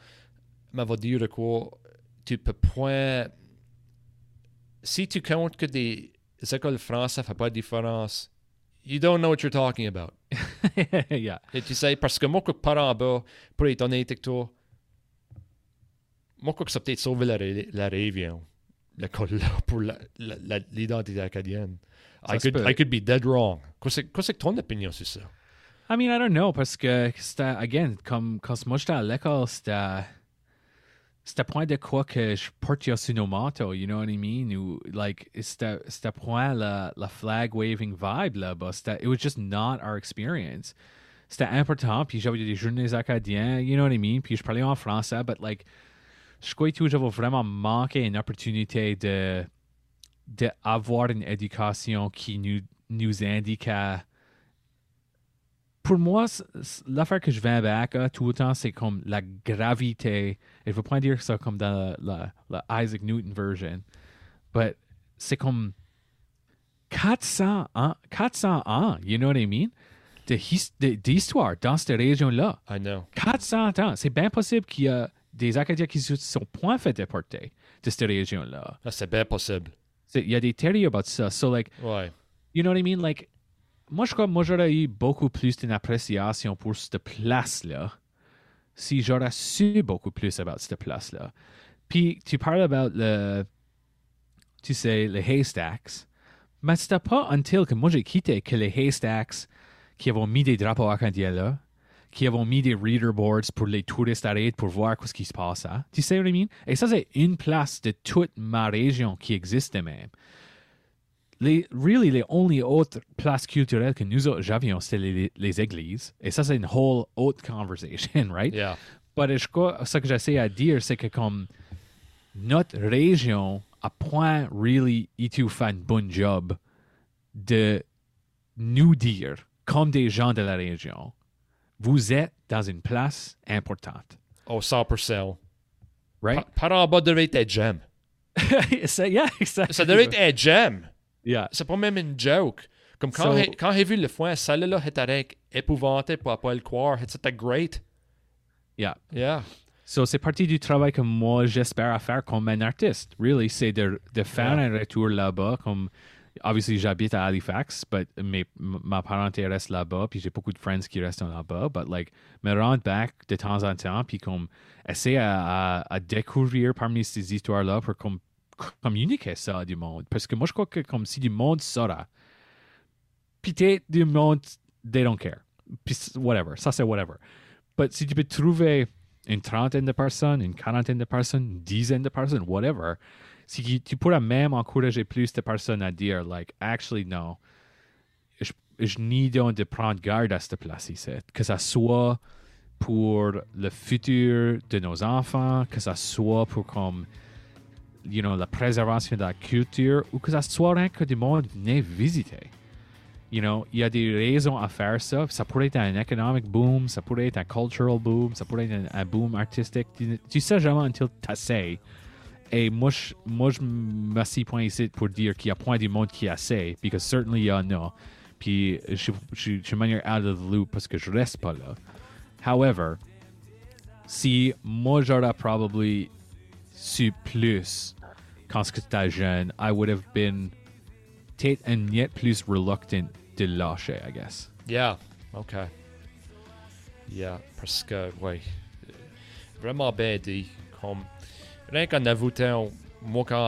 Mais va dire quoi, tu peux point... Si tu comptes que des écoles françaises ne font pas de différence, you don't know what you're talking about. yeah. Et tu sais, parce que moi, que parent en bas, pour être honnête avec toi, moi, que ça peut-être sauver la, la région, l'école pour l'identité acadienne. I could, I could be dead wrong. Qu'est-ce que ton opinion sur ça? I mean, I don't know, parce que c'était, again, comme quand moi j'étais à l'école, c'était, c'était point de quoi que je portais sur nos manteaux, you know what I mean? Ou, like, c'était, c'était point la, la flag waving vibe là-bas. It was just not our experience. C'était important, puis j'avais des journées acadiens, you know what I mean? Puis je parlais en français, but like, je crois que j'avais vraiment manqué une opportunité de d'avoir une éducation qui nous, nous indique pour moi, l'affaire que je vais avec tout le temps, c'est comme la gravité. Et je ne veux pas dire ça comme dans la, la, Isaac Newton version, mais c'est comme 400 ans, 400 ans, you know what I mean? D'histoire dans cette région-là. I know. 400 ans. C'est bien possible qu'il y a des Acadiens qui se sont point fait déporter de cette région-là. Ah, c'est bien possible. Il y a des théories about ça. So, like, ouais. you know what I mean? Like, moi, je crois que moi, j'aurais eu beaucoup plus d'une appréciation pour cette place-là si j'aurais su beaucoup plus about cette place-là. Puis, tu parles about le, tu sais, les haystacks. Mais c'était pas until que moi j'ai quitté que les haystacks qui avaient mis des drapeaux acadiens là, qui avaient mis des reader boards pour les touristes arrêter pour voir ce qui se passe. Hein? Tu sais what I mean? Et ça, c'est une place de toute ma région qui existe même. Les, really, les only autres places culturelles que nous avions, c'était les, les, églises. Et ça, c'est une whole autre conversation, right? Yeah. But je crois, ce que j'essaie à dire, c'est que comme notre région a point really itu fait un bon job de nous dire, comme des gens de la région, vous êtes dans une place importante. Oh, 100%. Right? Par en bas devait être j'aime. Ça- yeah, exactly. Ça devrait être un gem. Yeah. C'est pas même une joke. Comme quand, So- quand j'ai vu le foin, celle-là était épouvanté pour pas le croire. C'était great. Yeah. Yeah. So, c'est partie du travail que moi, j'espère à faire comme un artiste. Really, c'est de, de faire Yeah. un retour là-bas. Comme, obviously, j'habite à Halifax, but mes, m- ma parenté reste là-bas, puis j'ai beaucoup de friends qui restent là-bas. But, like, me rendre back de temps en temps, puis comme, essayer à, à, à découvrir parmi ces histoires-là pour comme, communiquer ça à du monde. Parce que moi, je crois que comme si du monde saura, peut-être du monde, they don't care. Puis, whatever. Ça, c'est whatever. But si tu peux trouver une trentaine de personnes, une quarantaine de personnes, une dizaine de personnes, whatever, si tu- pourras même encourager plus de personnes à dire, like, actually, no, je, je donc de prendre garde à cette place ici. Que ça soit pour le futur de nos enfants, que ça soit pour comme, you know, la préservation de la culture, ou que ça soit rien que du monde venait visiter. You know, il y a des raisons à faire ça. Ça pourrait être un economic boom, ça pourrait être un cultural boom, ça pourrait être un, un boom artistique. Tu, tu sais jamais until t'essayes. Et moi, je, moi, je m'assis point ici pour dire qu'il a point du monde qui essaie, because certainly il y en a. Puis je, je, je suis manière out of the loop parce que je reste pas là. However, si moi j'aurais probably su plus quand j'étais jeune, I would have been peut-être un yet plus reluctant de lâcher, I guess. Yeah. OK. Yeah. Parce que, ouais. euh, Vraiment bien dit. Comme,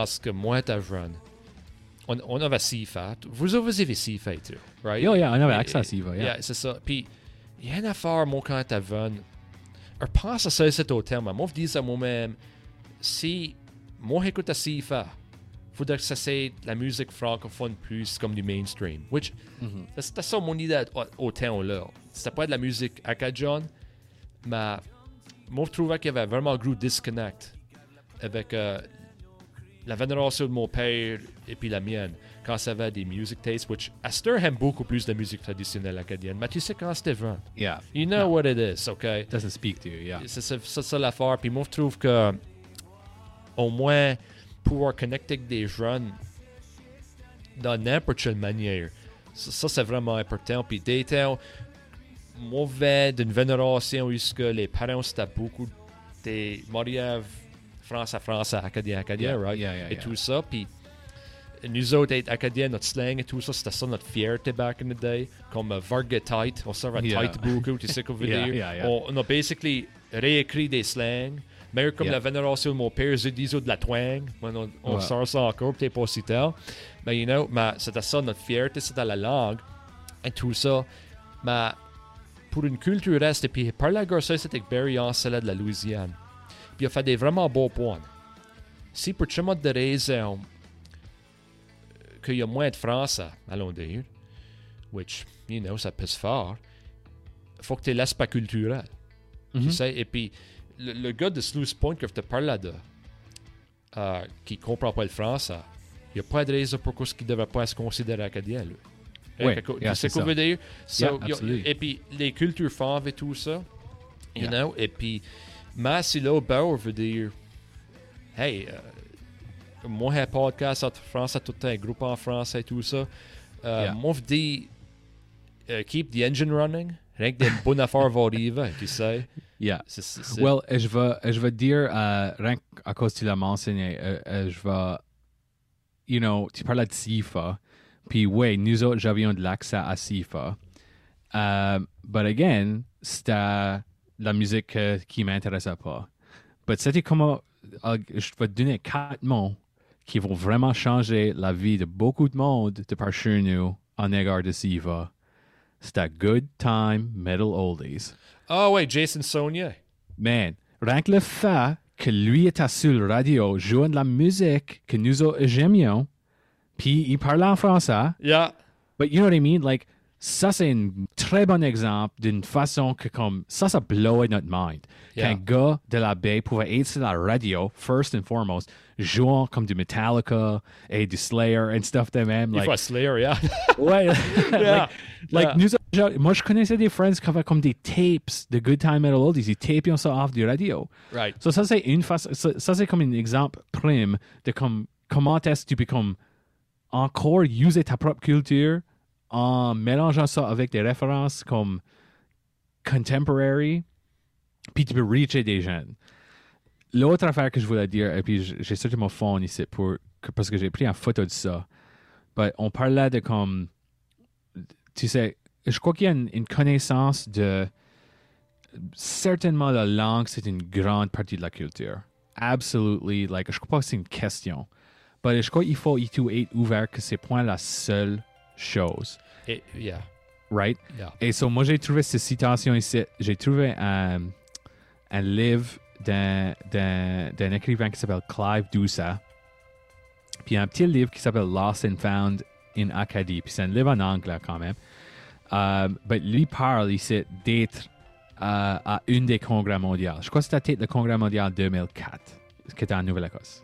est-ce que moi, j'étais jeune, on, on avait si fait. Vous vous avez si fait, right? Yeah, yeah, on avait accès à Siva, yeah. Yeah, c'est ça. Puis, il y a une affaire, moi, quand j'étais jeune. Je pense à ça, c'est au terme. Moi, je dis à moi-même, si moi, j'écoute à si fait, faudrait que ça c'est la musique francophone plus comme du mainstream. Which, Mm-hmm. c'était ça mon idée au, au temps là. C'était pas de la musique acadienne, mais moi, je trouvais qu'il y avait vraiment un gros disconnect avec euh, la vénération de mon père et puis la mienne quand ça avait des music tastes, which Astor aime beaucoup plus de musique traditionnelle acadienne. Mais tu sais quand c'était vrai. Yeah. You know No. what it is, okay? Doesn't speak to you, yeah. C'est ça, c'est ça l'affaire. Puis moi, je trouve que au moins pouvoir connecter avec des jeunes dans n'importe quelle manière, ça, ça, c'est vraiment important. Puis des temps, moi, je vais d'une vénération où les parents, c'était beaucoup des mariages français, français, acadien, acadien, Yeah, right? yeah, yeah, et tout ça. Puis nous autres, être acadiens, notre slang et tout ça, c'était ça notre fierté back in the day. Comme uh, Varga tight, on Yeah. tight beaucoup, tu sais qu'on veut dire. On, on a basically réécrit des slangs. Mais comme la vénération de mon père, ils disent de la twang. On, on Ouais. sort ça encore, peut-être pas si tard. Mais, you know, mais c'était ça notre fierté, c'était la langue et tout ça. Mais pour une culture reste, et puis par la ça, c'était Barry Ancela de la Louisiane. Puis il a fait des vraiment beaux points. Si pour chemin de raison euh, qu'il y a moins de Français, allons dire, which, you know, ça peut se faire, faut que tu laisses pas culturel. Tu Mhm. sais, et puis le, le gars de Sluice Point que je te parle de, euh, qui comprend pas le français, il n'y a pas de raison pourquoi ce qui ne devrait pas se considérer acadien, lui. Yeah, sais c'est qu'on ça. veut dire? So, Yeah, y a- absolutely. et puis les cultures faves et tout ça, you Yeah. know, et puis mais si là, Bauer veut dire, hey, euh, moi, j'ai un podcast en français, tout un groupe en français et tout ça. Euh, Yeah. Moi, je dis, euh, keep the engine running. Rien que des bonnes affaires vont arriver, tu sais. Yeah. C'est- c'est- c'est- Well, je vais, je vais dire, euh, rien qu'à cause que tu l'as mentionné, euh, euh, je vais, you know, tu parlais de SIFA, puis oui, nous autres, j'avions de l'accès à SIFA. Euh, but again, c'était la musique euh, qui m'intéressait pas. But c'était comme, euh, je vais te donner quatre mots qui vont vraiment changer la vie de beaucoup de monde de par chez nous en égard de SIFA. C'était Good Time Metal Oldies. Ah ouais, Jason Sonia. Man, rien que le fait que lui était sur le radio jouant de la musique que nous autres j'aimions, puis il parlait en français, Yeah. but you know what I mean? Like, ça c'est un très bon exemple d'une façon que comme, ça, ça blowait notre mind. Yeah. Qu'un gars de la baie pouvait être sur la radio, first and foremost, jouant comme du Metallica et du Slayer and stuff de même. Like, Slayer, yeah. Ouais. Yeah. like, like nous moi, je connaissais des friends qui avaient comme des tapes de Good Time Metal Oldies. Ils tapaient ça off du radio. Right. So, ça, c'est une façon. Ça, ça, c'est comme un exemple prime de comme, comment est-ce que tu peux comme encore user ta propre culture en mélangeant ça avec des références comme contemporary, puis tu peux reacher des jeunes. L'autre affaire que je voulais dire, et puis j'ai sorti mon phone ici pour, parce que j'ai pris une photo de ça, but on parlait de comme, tu sais, je crois qu'il y a une, connaissance de, certainement la langue, c'est une grande partie de la culture. Absolutely, like, je crois pas que c'est une question. But je crois qu'il faut être ouvert que c'est point la seule chose, Et, yeah. right? Yeah. Et so, moi, j'ai trouvé cette citation ici. J'ai trouvé un, un livre d'un, d'un, d'un écrivain qui s'appelle Clive Dousa. Puis un petit livre qui s'appelle Lost and Found in Acadie. Puis c'est un livre en anglais quand même. Euh, mais lui parle ici d'être euh, à une des congrès mondiaux. Je crois que c'était le congrès mondial 2004, qui était en Nouvelle-Écosse.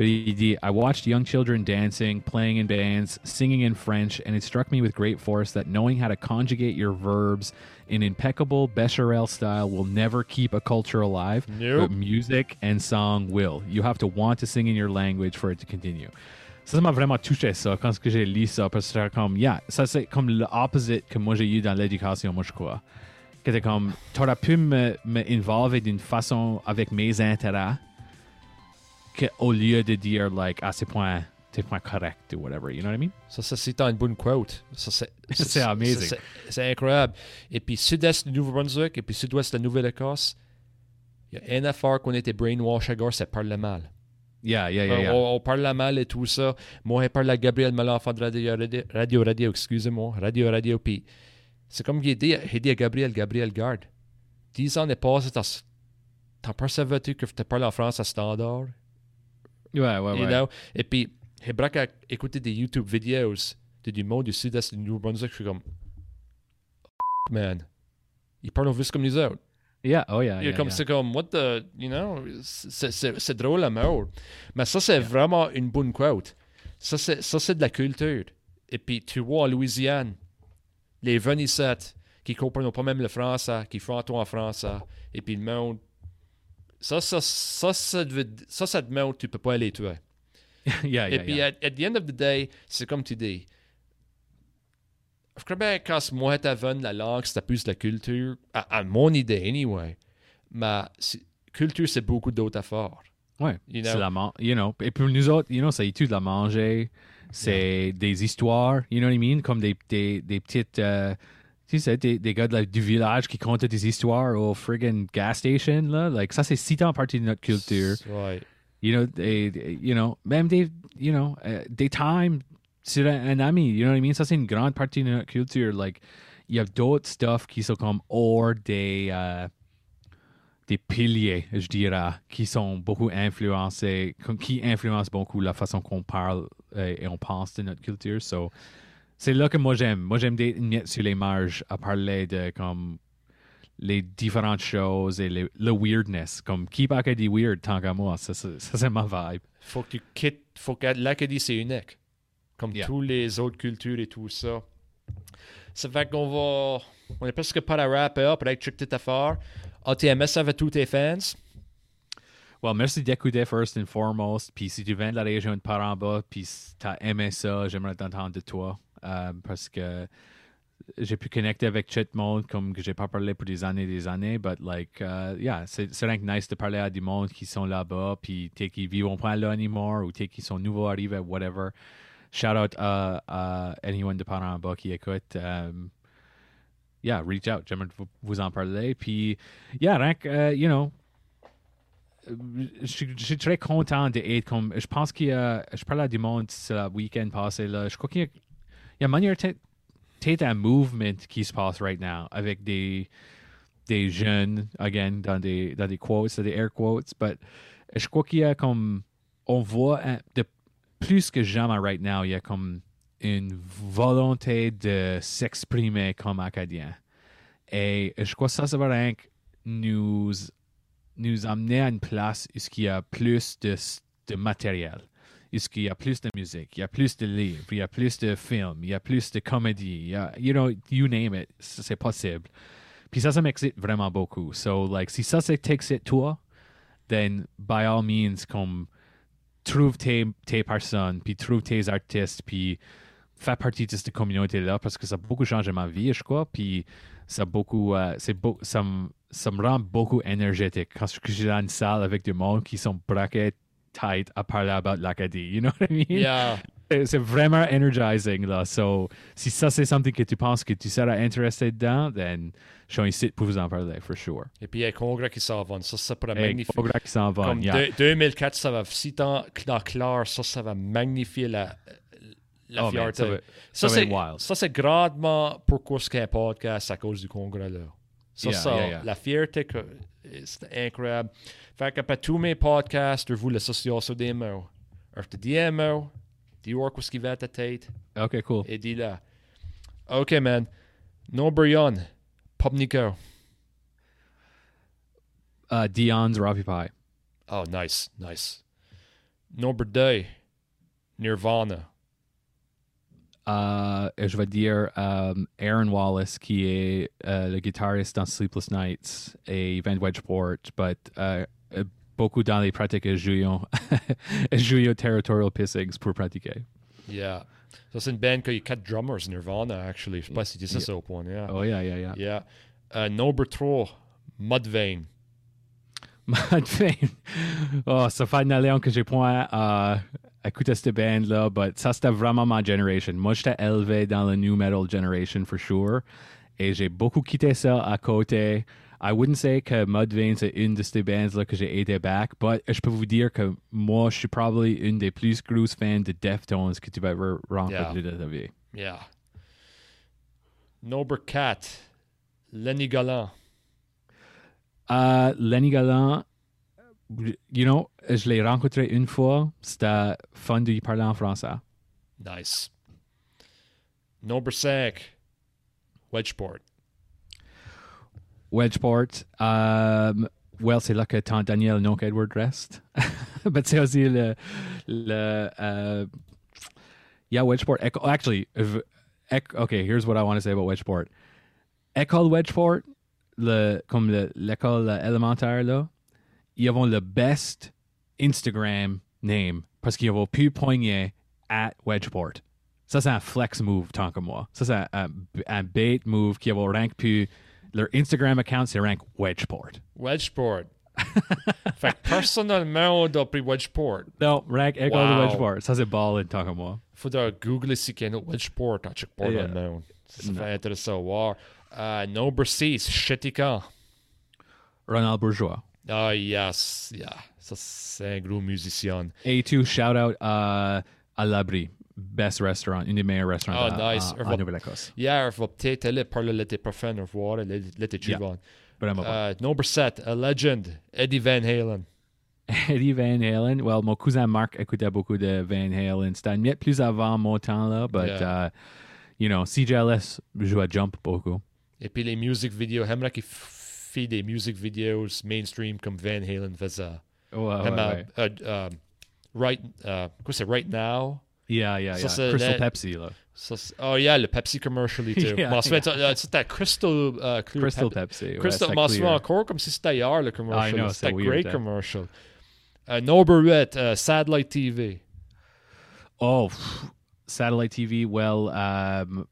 But did. I watched young children dancing, playing in bands, singing in French, and it struck me with great force that knowing how to conjugate your verbs in impeccable Becherel style will never keep a culture alive, Nope. but music and song will. You have to want to sing in your language for it to continue. Ça, m'a vraiment touché, ça, quand que j'ai lu ça, parce que comme, yeah, ça, c'est comme l'opposite que moi j'ai eu dans l'éducation, moi, je crois. Que comme, t'aurais pu me, me involver d'une façon avec mes intérêts, au lieu de dire, like, ah, c'est point, c'est point correct, ou whatever, you know what I mean? Ça, ça c'est une bonne quote. Ça, c'est, amazing. C'est, incroyable. Et puis, sud-est du Nouveau-Brunswick et puis sud-ouest de la Nouvelle-Écosse, il y a une affaire qu'on était brainwash à gare, c'est parle mal. Yeah, yeah, yeah, Euh, yeah. On, on parle mal et tout ça. Moi, je parle à Gabriel Malenfant de Radio Radio, Radio, Radio excusez-moi, Radio Radio. Puis, c'est comme il dit, il dit à Gabriel, Gabriel, garde. Dix ans est passé, t'as, t'as persévéré que tu parles en France à standard? Ouais, ouais, You ouais. know? Et puis, j'ai braqué à écouter des YouTube vidéos de du monde du sud-est du Nouveau-Brunswick. Je suis comme, man, ils parlent juste comme nous autres. Yeah, oh yeah, yeah, comme, yeah. C'est comme, what the, you know, c'est- drôle à mort. Mais ça, c'est vraiment une bonne quote. Ça, c'est ça, c'est de la culture. Et puis, tu vois, en Louisiane, les Venissettes qui comprennent pas même le français, qui font tout en français, et puis le monde. Ça, ça, ça, ça, devait- ça, ça te montre que tu peux pas aller tuer. yeah, Et yeah, puis, yeah. at, at the end of the day, c'est comme tu dis. Je crois bien quand moi, t'avais la langue, c'était plus la culture, à, à mon idée, anyway. Mais c'est- culture, c'est beaucoup d'autres affaires. Ouais, You c'est know? la man- you know. Et pour nous autres, you know, c'est tout de la manger, c'est des histoires, you know what I mean, comme des, des, des petites, euh, tu sais, des, des gars de la- du village qui comptent des histoires au friggin' gas station, là, like, ça c'est si tant partie de notre culture, Ouais. you know, des- you know, même des, you know, des times sur un, un ami, you know what I mean, ça c'est une grande partie de notre culture, like, il y a d'autres stuff qui sont comme hors des, euh, des piliers, je dirais, qui sont beaucoup influencés, comme- qui influencent beaucoup la façon qu'on parle euh, et on pense de notre culture. So, c'est là que moi j'aime. Moi j'aime des sur les marges à parler de comme les différentes choses et les- le weirdness. Comme que dit weird tant qu'à moi, ça, ça, ça, c'est ma vibe. Faut que tu quittes. Faut que l'Acadie, c'est unique. Comme Yeah. toutes les autres cultures et tout ça. Ça fait qu'on va. On est presque pas à wrap up avec toute cette affaire. ATMS avec tous tes fans. Well, merci d'écouter first and foremost. Puis si tu viens de la région de Paramba, puis si t'as aimé ça, j'aimerais t'entendre de toi. Euh, parce que j'ai pu connecter avec tout le monde comme que j'ai pas parlé pour des années et des années. But like, uh, yeah, c'est c'est nice de parler à des monde qui sont là-bas, puis t'es qui vivent pas là anymore, ou t'es qui sont nouveaux arrivés, whatever. Shout out à à anyone de Paramba qui écoute. um, yeah, reach out. J'aimerais vous, en parler. Puis, yeah, rien euh, you know, euh, je suis très content d'être comme. Je pense qu'il y a. Je parlais à du monde ce week-end passé. Là, je crois qu'il y a, il y a manière peut-être un mouvement qui se passe right now avec des, des jeunes, again, dans des, dans des quotes, des air quotes. But je crois qu'il y a comme. On voit de plus que jamais right now, il y a comme une volonté de s'exprimer comme acadien. Et je crois que ça, ça va nous nous amener à une place où il y a plus de, de matériel. Est-ce qu'il y a plus de musique, il y a plus de livres, il y a plus de films, il y a plus de comédie, il y a, you know, you name it, c'est possible. Puis ça, ça m'excite vraiment beaucoup. So, like, si ça, c'est t'excite toi, then by all means, comme, trouve tes, tes personnes, puis trouve tes artistes, puis fais partie de cette communauté-là, parce que ça a beaucoup changé ma vie, je crois, puis ça beaucoup, euh, c'est beau, ça me, ça rend beaucoup énergétique. Quand je suis dans une salle avec du monde qui sont braqués tight à parler about l'Acadie, you know what I mean? Yeah. C'est- C'est vraiment energizing, là. So, si ça, c'est something que tu penses que tu seras intéressé dedans, then je suis ici pour vous en parler, for sure. Et puis, il y a un congrès qui s'en va. Ça, ça pourrait magnifier. Progrès qui s'en va, Comme yeah. deux- 2004, ça va, si dans, dans clair, ça, ça va magnifier la, la Oh, man, fierté. ça va- Ça, va ça, c'est grandement pourquoi ce qu'est un podcast à cause du congrès là. Ça, Yeah, ça, yeah, la fierté, c'est incroyable. Fait qu'après tous mes podcasts, vous l'association des mots. Alors, tu dis un mot, dis voir ce qui va à ta tête, OK, cool. et dis là. OK, man. No Brian, Pop Nico. Uh, Dion's Ravi Pie. Oh, nice, nice. Number deux, Nirvana. Uh, je vais dire um, Aaron Wallace, qui est euh, le guitariste dans Sleepless Nights et Van Wedgeport, but uh, beaucoup dans les pratiques, jouent au territorial pissings pour pratiquer. Yeah. Ça, c'est une band qui a quatre drummers, Nirvana, actually. Je sais pas si tu dis ça, c'est au point. Yeah. Oh, yeah, yeah, yeah. Yeah. Uh, number 3, Mudvayne. Mudvayne. Oh, ça fait une année que j'ai point à écouter cette band-là, but ça, c'était vraiment ma generation. Moi, j'étais élevé dans le new metal generation, for sure. Et j'ai beaucoup quitté ça à côté. I wouldn't say que Mudvayne, c'est une de ces bands-là que j'ai aidé back, but je peux vous dire que moi, je suis probablement une des plus grosses fans de Deftones que tu vas avoir rencontré de ta vie. Yeah. Number 4, Lenny Gallant. Uh, Lenny Gallant, you know, je l'ai rencontré une fois. C'était fun de lui parler en français. Nice. Number 5, Wedgeport. Wedgeport, um, well, c'est là que tant Daniel Nock Edward reste. Mais c'est aussi le. le uh, yeah, Wedgeport. Actually, if, okay, here's what I want to say about Wedgeport. École Wedgeport, le, comme le- l'école élémentaire, là, ils ont le best Instagram name parce qu'ils ont pu poigner at Wedgeport. Ça, c'est un flex move, tant que moi. Ça, c'est un, un, bait move qui ont rank pu. Leur Instagram account, c'est rank Wedgeport. Wedgeport. fait que personnellement, on a pris Wedgeport. Non, rank école de Wow. Wedgeport. Ça, c'est ball, tant que moi. Faudra googler si qu'il y a un autre Wedgeport à check pas Yeah. dans le monde. Ça fait intéressant à voir. Uh, number 6, Chetika. Ronald Bourgeois. Ah, yes, yeah. Ça, c'est un gros musicien. A2, shout out à, à l'Abri. Best restaurant, une des meilleures restaurants Oh, à, nice. à- en Nouvelle-Écosse. Hier, va peut-être aller parler l'été prochain, au revoir, l'été suivant. Vraiment bon. Uh, number 7, a legend, Eddie Van Halen. Eddie Van Halen. Well, mon cousin Marc écoutait beaucoup de Van Halen. C'était mieux plus avant mon temps, là. But, Yeah. uh, you know, CJLS joue à Jump beaucoup. Et puis les music videos, j'aimerais qu'il fait des music videos mainstream comme Van Halen faisait. Ouais, ouais, ouais. euh, euh, right, euh, quoi c'est Right Now? Yeah, yeah, yeah. Crystal Pepsi, là. Ça, oh yeah, le Pepsi commercial too. Yeah, m'en souviens, euh, c'était Crystal, Clear Crystal Pep- Pepsi. Crystal, je m'en souviens encore comme si c'était hier le commercial. I know, c'était c'est un weird, great commercial. Uh, 8, uh, Satellite TV. Oh, pff, satellite TV, well, um,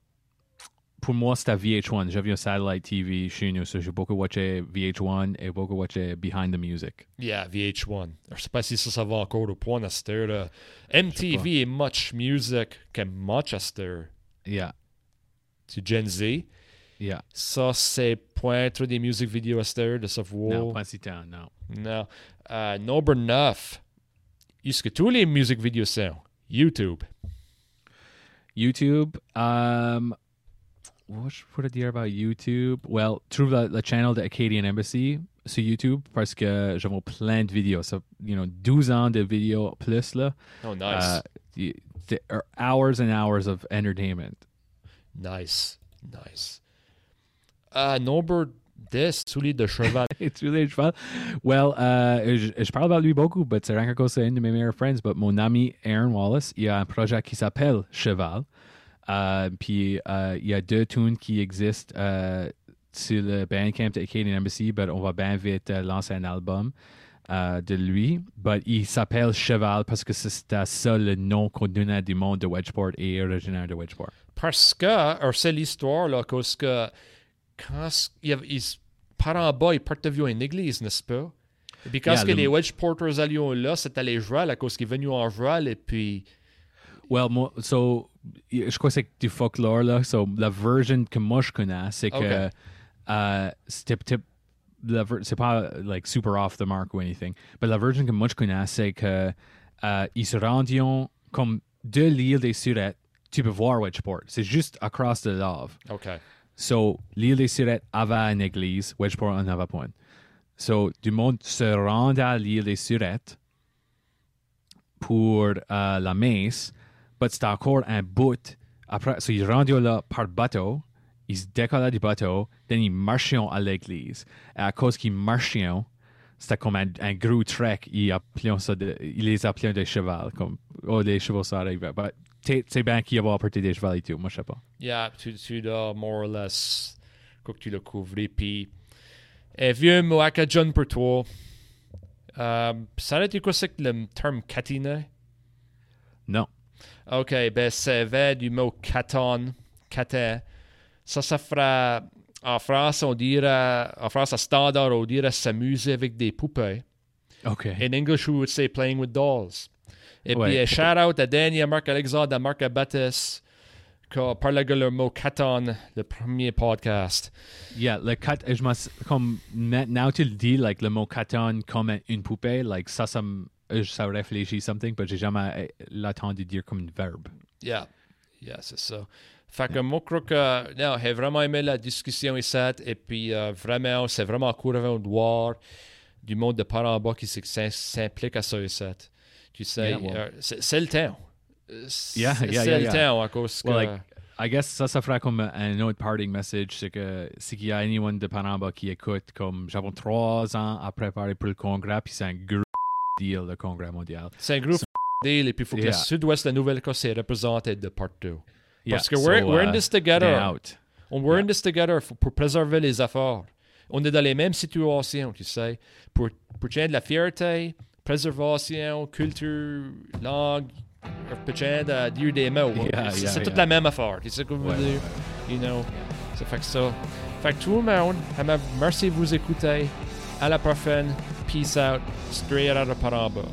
pour moi, c'était VH1. J'avais un satellite TV chez nous, so j'ai beaucoup watché VH1 et beaucoup watché Behind the Music. Yeah, VH1. Je sais pas si ça, ça va encore au point à cette heure. MTV est much music que much à cette heure. Yeah, C'est Gen Z. yeah. Ça, c'est pointre des music videos à cette heure de savoir. Non, pas si tant, non. Non. Uh, number 9. Est-ce que tous les music videos sont? YouTube. YouTube, um, what je pourrais dire about YouTube? Well, trouve le, le channel de Acadian Embassy sur YouTube parce que j'avais plein de vidéos. So, you know, 12 ans de vidéos plus, là. Oh, nice. Uh, y- there are hours and hours of entertainment. nice. Nice. Uh, number Des souliers de cheval. tu les cheval. Well, euh, je, je parle de lui beaucoup, mais c'est rien que c'est un de mes meilleurs friends. But mon ami Aaron Wallace, il y a un projet qui s'appelle Cheval. Euh, puis euh, il y a deux tunes qui existent euh, sur le Bandcamp de Acadian Embassy, but on va bien vite lancer un album de lui. But il s'appelle Cheval parce que c'est ça le nom qu'on donnait du monde de Wedgeport et originaire de Wedgeport. Parce que, alors c'est l'histoire, là, cause que quand il, y avait- ils, par en bas, ils partent vu une église, n'est-ce pas? Et puis quand Yeah, que le- les Wedge Porters allaient là, c'était les joueurs, à cause qu'ils venaient en joueur, et puis. Well, mo- so, je crois que c'est du folklore, là. So, la version que moi je connais, c'est que Okay. euh, c'était c'est pas like super off the mark ou anything, mais la version que moi je connais, c'est que euh, ils se rendions comme de l'île des Surettes, tu peux voir Wedgeport. C'est juste across the love. OK. So, l'île des Surettes avait une église, Wedgeport en avait une. So, du monde se rendait à l'île des Surettes pour euh, la messe, mais c'était encore un bout. Après, so, ils rendaient là par bateau, ils se décollaient du bateau, then ils marchaient à l'église. Et à cause qu'ils marchaient, c'était comme un, un gros trek, ils, ça de- ils les appelaient des chevals, comme, oh, les chevaux ça arrive. But, c'est bien qu'il y avait apporté des chevals et tout, moi je sais pas. Yeah, tu, tu l'as more or less. Quoi que tu l'as couvré. Puis, un vieux mot à John pour toi. Euh, ça a été quoi c'est que le terme catina? Non. OK, ben c'est vrai du mot caton, catin. Ça, ça fera. En France, on dirait. En France, à standard, on dirait s'amuser avec des poupées. OK. In English, we would say playing with dolls. Et Ouais. puis, un shout-out à Danny, à Marc-Alexandre, à Marc Abatis, qui a parlé de le mot caton, le premier podcast. Yeah, le cat, je comme maintenant tu le dis, like le mot caton comme une poupée, like ça, ça, me- ça réfléchit something, mais j'ai jamais euh, l'entendu dire comme un verbe. Yeah, yeah, c'est ça. Fait que moi, je crois que non, j'ai vraiment aimé la discussion ici. Et puis, euh, vraiment, c'est vraiment cool de voir du monde de par en bas qui s'implique à ça ici. Tu sais, Yeah, well- euh, c'est le temps. Euh, C'est Yeah, yeah, yeah, le yeah. temps à cause que. Well, like, I guess ça, ça fera comme un autre parting message, c'est que s'il y a anyone de Panama qui écoute, comme j'avais trois ans à préparer pour le congrès, puis c'est un gros deal, le congrès mondial. c'est un gros deal. Et puis, il faut que le sud-ouest de la Nouvelle-Écosse est représenté de partout. Parce Yeah, que we're, so, we're in uh, this together. out. On we're in Yeah. this together pour préserver les affaires. On est dans les mêmes situations, tu sais, pour, pour tenir de la fierté, préservation, culture, langue, pour tenir de dire des mots. C'est toute la même affaire, tu sais ce que je veux Ouais, dire? You know, ça fait que ça. Fait que tout le monde, merci de vous écouter. À la prochaine. Peace out. Straight out of Paramba.